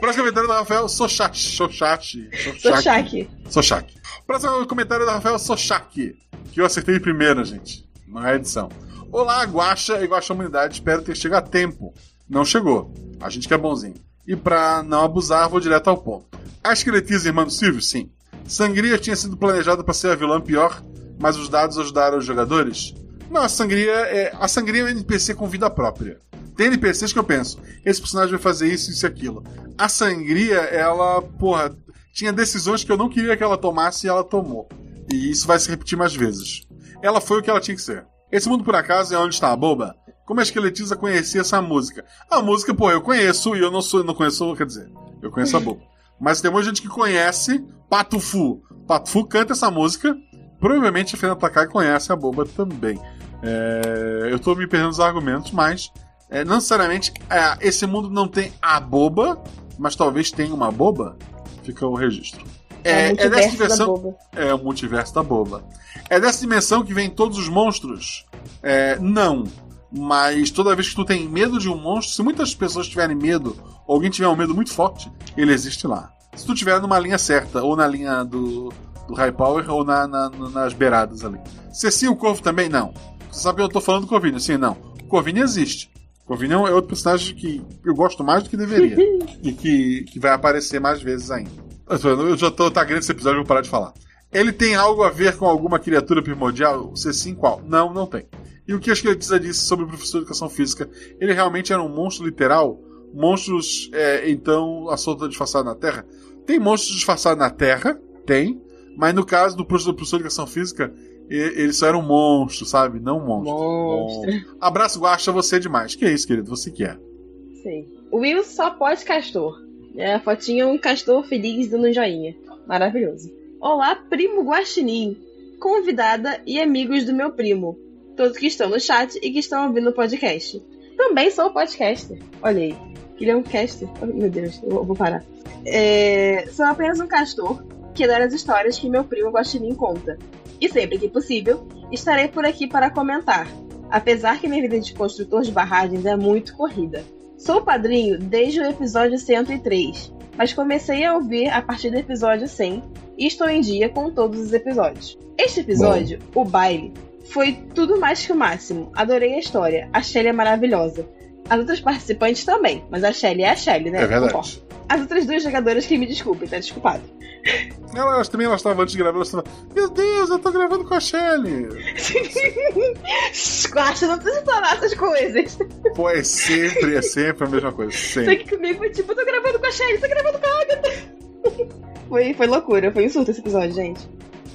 Próximo comentário do Rafael Sochach. Sochach. Sochak. Sochak. Próximo comentário do Rafael Sochak. Que eu acertei de primeira, gente. Não é edição. Olá, Guaxa e Guaxa Humanidade. Espero ter chegado a tempo. Não chegou. A gente que é bonzinho. E pra não abusar, vou direto ao ponto. A esqueletiza irmã do Silvio? Sim. Sangria tinha sido planejada para ser a vilã pior, mas os dados ajudaram os jogadores? Não, a Sangria é. A Sangria é um NPC com vida própria. Tem NPCs que eu penso, esse personagem vai fazer isso, isso e aquilo. A Sangria, ela, porra, tinha decisões que eu não queria que ela tomasse e ela tomou. E isso vai se repetir mais vezes. Ela foi o que ela tinha que ser. Esse mundo, por acaso, é onde está a boba? Como a esqueletiza conhecia essa música? A música, pô, eu conheço e eu não sou, não conheço, quer dizer, eu conheço a boba. Mas tem muita gente que conhece Pato Fu. Pato Fu canta essa música. Provavelmente a Fernanda Takai conhece a boba também. É, eu tô me perdendo nos argumentos, mas é, não necessariamente é, esse mundo não tem a boba, mas talvez tenha uma boba. Fica o registro. É, o dessa multiverso da dimensão. É o multiverso da boba. É dessa dimensão que vem todos os monstros? É, não. Mas toda vez que tu tem medo de um monstro, se muitas pessoas tiverem medo, ou alguém tiver um medo muito forte, ele existe lá. Se tu tiver numa linha certa, ou na linha do, do High Power, ou na, na- nas beiradas ali. Se sim, o Corvo também? Não. Você sabe que eu tô falando do Corvinho? Sim, não. O Corvinho existe. O Corvinho é outro personagem que eu gosto mais do que deveria. e que, que vai aparecer mais vezes ainda. Eu já tô tá grande esse episódio, vou parar de falar. Ele tem algo a ver com alguma criatura primordial? Se sim, qual? Não, não tem. E o que a esqueletiza disse sobre o professor de educação física? Ele realmente era um monstro literal? Monstros, é, então, a solta disfarçada na Terra? Tem monstros disfarçados na Terra? Tem. Mas no caso do professor de educação física, e- ele só era um monstro, sabe? Não um monstro. Monstro. Abraço, Guaxa, você é demais. Que é isso, querido? Você que é. Sim. O Will só pode castor. É, a fotinha é um castor feliz dando um joinha. Maravilhoso. Olá, primo Guaxinim, convidada e amigos do meu primo, todos que estão no chat e que estão ouvindo o podcast. Também sou podcaster. Olha aí. Ele é um caster. Oh, meu Deus, eu vou parar. É, sou apenas um castor que adora as histórias que meu primo Guaxinim conta. E sempre que possível, estarei por aqui para comentar, apesar que minha vida de construtor de barragens é muito corrida. Sou padrinho desde o episódio 103, mas comecei a ouvir a partir do episódio 100 e estou em dia com todos os episódios. Este episódio, Bom. o baile, foi tudo mais que o máximo. Adorei a história. A Shelly é maravilhosa. As outras participantes também, mas a Shelly é a Shelly, né? É verdade. As outras duas jogadoras que me desculpem, tá desculpado. Elas também elas estavam antes de gravar, elas estavam. Meu Deus, eu tô gravando com a Shelly! Guacha, não precisa falar essas coisas. Pô, é sempre, é sempre a mesma coisa. Sempre. Só que comigo foi tipo, eu tô gravando com a Shelly, tô gravando com a Agatha. foi, foi loucura, foi um surto esse episódio, gente.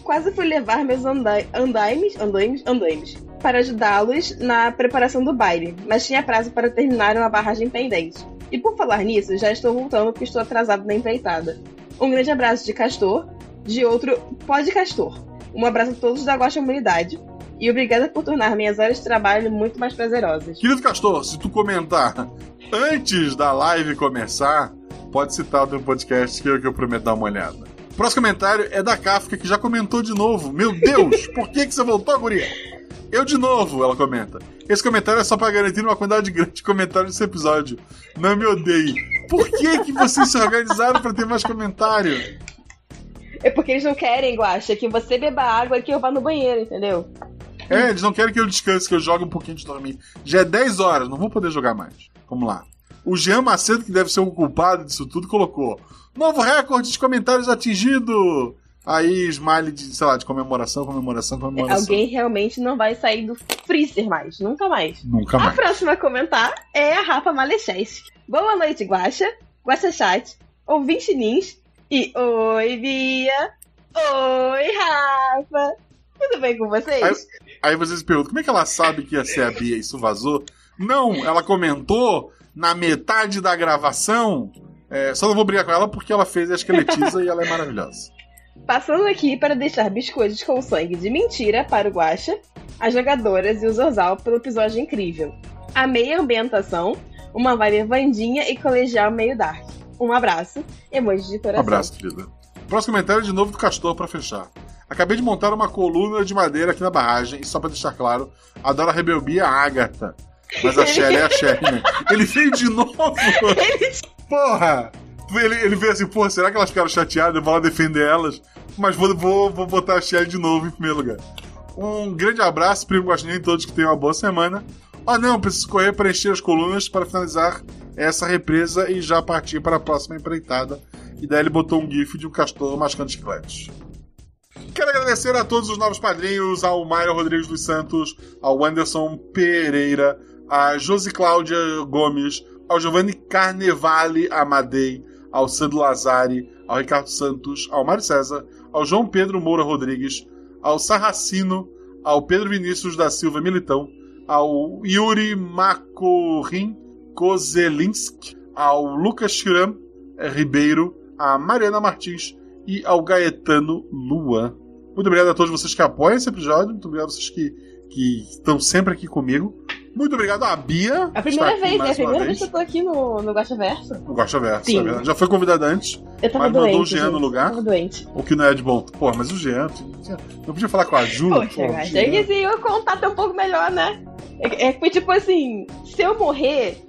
Quase fui levar meus andai andaimes, andaimes, andaimes para ajudá-los na preparação do baile, mas tinha prazo para terminar uma barragem pendente. E por falar nisso, já estou voltando porque estou atrasado na empreitada. Um grande abraço de Castor, de outro Pode Castor. Um abraço a todos da Guaxa Humanidade. E obrigada por tornar minhas horas de trabalho muito mais prazerosas. Querido Castor, se tu comentar antes da live começar, pode citar o teu podcast que eu, que eu prometo dar uma olhada. O próximo comentário é da Kafka, que já comentou de novo. Meu Deus, por que, que você voltou, guria? Eu de novo, ela comenta. Esse comentário é só pra garantir uma quantidade grande de comentários nesse episódio. Não me odeie. Por que, que vocês se organizaram para ter mais comentário? É porque eles não querem, Guacha, que você beba água e que eu vá no banheiro, entendeu? É, eles não querem que eu descanse, que eu jogue um pouquinho de dormir. Já é 10 horas, não vou poder jogar mais. Vamos lá. O Jean Macedo, que deve ser o culpado disso tudo, colocou: Novo recorde de comentários atingido! Aí, smile de, sei lá, de comemoração, comemoração, comemoração. Alguém realmente não vai sair do freezer mais, nunca mais. Nunca mais. A próxima a comentar é a Rafa Malecheschi. Boa noite, Guaxa, Guaxa Chat, ouvinte Nins e Oi, Bia. Oi, Rafa. Tudo bem com vocês? Aí, aí vocês perguntam, como é que ela sabe que ia ser a Bia? Isso vazou? Não, ela comentou na metade da gravação. É, só não vou brigar com ela porque ela fez a esqueletiza e ela é maravilhosa. Passando aqui para deixar biscoitos com sangue de mentira para o Guacha, as jogadoras e o Zorzal pelo episódio incrível. Amei a ambientação, uma vibe vandinha e colegial meio dark. Um abraço, emoji de coração. Um abraço, querida. Próximo comentário de novo do Castor para fechar. Acabei de montar uma coluna de madeira aqui na barragem, e só para deixar claro, adoro a rebelbia Agatha. Mas a Shelly é a Shelly, né? Ele veio de novo! Porra! Ele, ele veio assim, pô, será que elas ficaram chateadas? Eu vou lá defender elas. Mas vou, vou, vou botar a Shelly de novo em primeiro lugar. Um grande abraço, primo Guaxinim, todos que tenham uma boa semana. Ah, não, preciso correr para encher as colunas para finalizar essa represa e já partir para a próxima empreitada. E daí ele botou um gif de um castor mascando chicletes. Quero agradecer a todos os novos padrinhos, ao Mário Rodrigues dos Santos, ao Anderson Pereira, a Josi Cláudia Gomes, ao Giovanni Carnevale Amadei, ao Sandro Lazari, ao Ricardo Santos, ao Mário César, ao João Pedro Moura Rodrigues, ao Sarracino, ao Pedro Vinícius da Silva Militão, ao Yuri Makorin Kozelinski, ao Lucas Chiram eh, Ribeiro, a Mariana Martins e ao Gaetano Lua. Muito obrigado a todos vocês que apoiam esse episódio, muito obrigado a vocês que, que estão sempre aqui comigo. Muito obrigado à Bia. É a primeira vez, é a primeira vez que eu tô aqui no, no Gacha Verso. No Gacha Verso, é verdade. Já foi convidada antes. Eu tava mas doente, mandou o Jean gente. no lugar. Eu tava doente. O que não é de bom. Pô, mas o Jean. Eu podia falar com a Ju. Poxa, pô, mas tem que sim, o contato é um pouco melhor, né? É, é tipo assim, se eu morrer,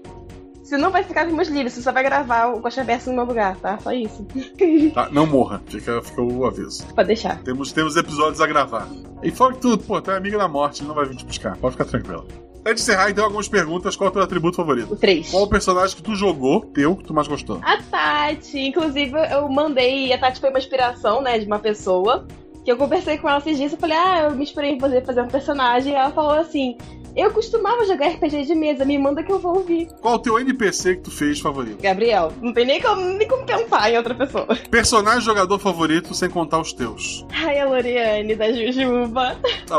você não vai ficar com meus livros, você só vai gravar o Gacha Verso no meu lugar, tá? Só isso. Tá, não morra, fica, fica o aviso. Pode deixar. Temos, temos episódios a gravar. E fora que tu, pô, tu é amiga da morte, ele não vai vir te buscar. Pode ficar tranquila. Antes de encerrar, então, algumas perguntas. Qual é o teu atributo favorito? O 3. Qual o personagem que tu jogou, teu, que tu mais gostou? A Tati, inclusive eu mandei, a Tati foi uma inspiração, né, de uma pessoa, que eu conversei com ela esses dias, eu falei, ah, eu me inspirei em você fazer um personagem, e ela falou assim, Eu costumava jogar RPG de mesa, me manda que eu vou ouvir. Qual o teu NPC que tu fez favorito? Gabriel, não tem nem como, nem como pensar em outra pessoa. Personagem jogador favorito sem contar os teus. Ai, a Loriane da Jujuba. A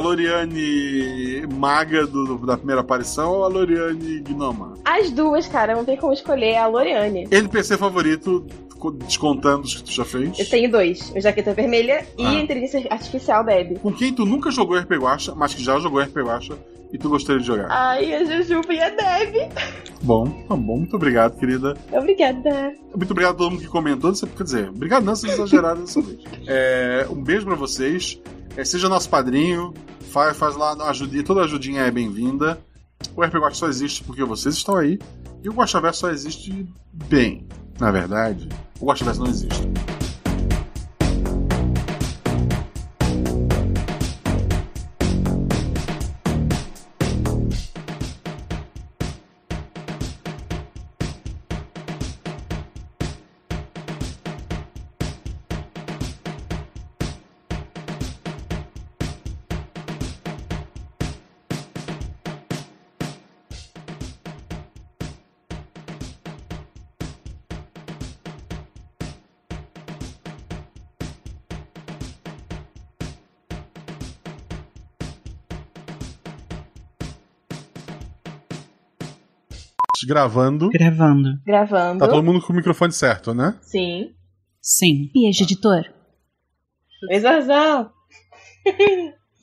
Loriane maga do- da primeira aparição ou a Loriane gnoma? As duas, cara, não tem como escolher é a Loriane. NPC favorito, co- descontando os que tu já fez? Eu tenho dois: o Jaqueta Vermelha e Ah. Inteligência Artificial Deb. Com quem tu nunca jogou RP Guacha, mas que já jogou RP Guacha e tu gostaria de jogar? Ai, a Jujuba e a Deb. Bom, tá bom. Muito obrigado, querida. Obrigada. Muito obrigado a todo mundo que comentou. Quer dizer, obrigado não, vocês exageraram dessa vez. É, um beijo pra vocês. É, seja nosso padrinho. Faz, faz lá ajudinha. Toda ajudinha é bem-vinda. O RP Guacha só existe porque vocês estão aí. E o Guaxaverso só existe bem. Na verdade, o Guaxaverso não existe. Gravando. Gravando. Gravando. Tá todo mundo com o microfone certo, né? Sim. Sim. Beijo, editor. Zarzal.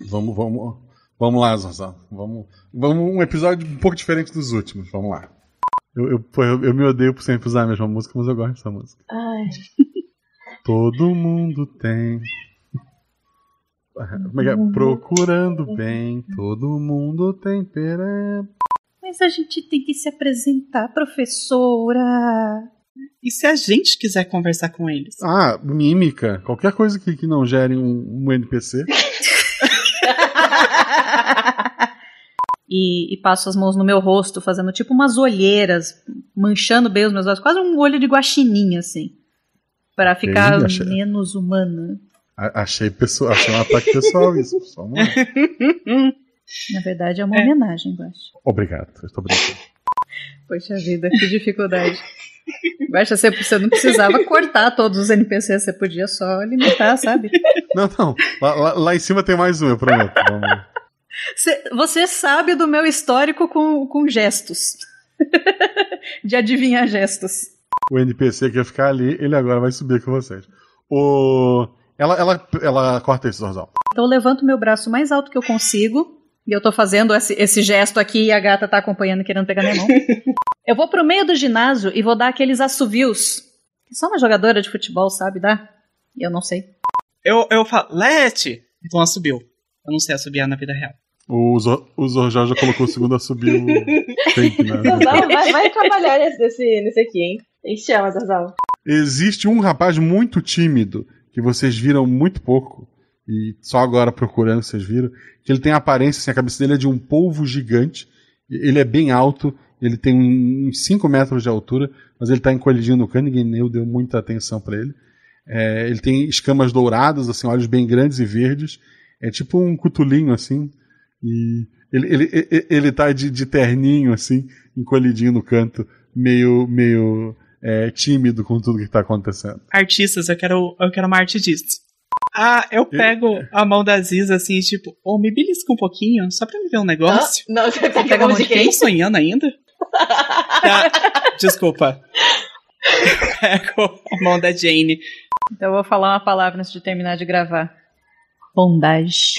Vamos, vamos, vamos lá, Zanzan. Vamos, vamos um episódio um pouco diferente dos últimos. Vamos lá. Eu, eu, eu, eu me odeio por sempre usar a mesma música, mas eu gosto dessa música. Ai. Todo mundo tem. Como é que é? Procurando bem, todo mundo tem pera. Mas a gente tem que se apresentar, professora. E se a gente quiser conversar com eles? Ah, mímica. Qualquer coisa que, que não gere um, um NPC. E, e passo as mãos no meu rosto, fazendo tipo umas olheiras, manchando bem os meus olhos, quase um olho de guaxininha, assim. Pra ficar Ei, achei- menos humana. A- achei, pessoal, achei um ataque pessoal isso. Vamos lá. Na verdade, é uma homenagem, Guaxa. Obrigado, eu tô brincando. Poxa vida, que dificuldade. Guaxa, você, você não precisava cortar todos os NPCs, você podia só limitar, sabe? Não, não. Lá, lá- lá em cima tem mais um, eu prometo. Vamos. Você, você sabe do meu histórico com, com gestos. de adivinhar gestos. O NPC que ia ficar ali, ele agora vai subir com vocês. O... Ela, ela, ela corta isso, Zorzal. Então eu levanto meu braço mais alto que eu consigo. E eu tô fazendo esse, esse gesto aqui e a gata tá acompanhando, querendo pegar minha mão. eu vou pro meio do ginásio e vou dar aqueles assovios. Que só uma jogadora de futebol sabe dar. Eu não sei. Eu, eu falo, Lete! Então subiu. Eu não sei assobiar na vida real. O, Zor, o Zorjal já colocou o segundo a subir o fake, né? Vai, vai trabalhar nesse, nesse, nesse aqui, hein? A gente chama. Existe um rapaz muito tímido que vocês viram muito pouco e só agora procurando vocês viram que ele tem a aparência, assim, a cabeça dele é de um polvo gigante. Ele é bem alto, ele tem uns 5 metros de altura, mas ele está encolhidinho no cano, ninguém nem deu muita atenção para ele. É, ele tem escamas douradas, assim, olhos bem grandes e verdes. É tipo um cutulinho, assim. E ele, ele, ele, ele tá de, de terninho, assim, encolhidinho no canto, meio, meio é, tímido com tudo que tá acontecendo. Artistas, eu quero, eu quero uma arte disso. Ah, eu pego a mão da Ziza assim, tipo, ô, me belisca um pouquinho, só pra me ver um negócio. Não, você pega Pega a mão de quem? Tô sonhando ainda? Tá, desculpa. Pego a mão da Jane. Então eu vou falar uma palavra antes de terminar de gravar. Bondage.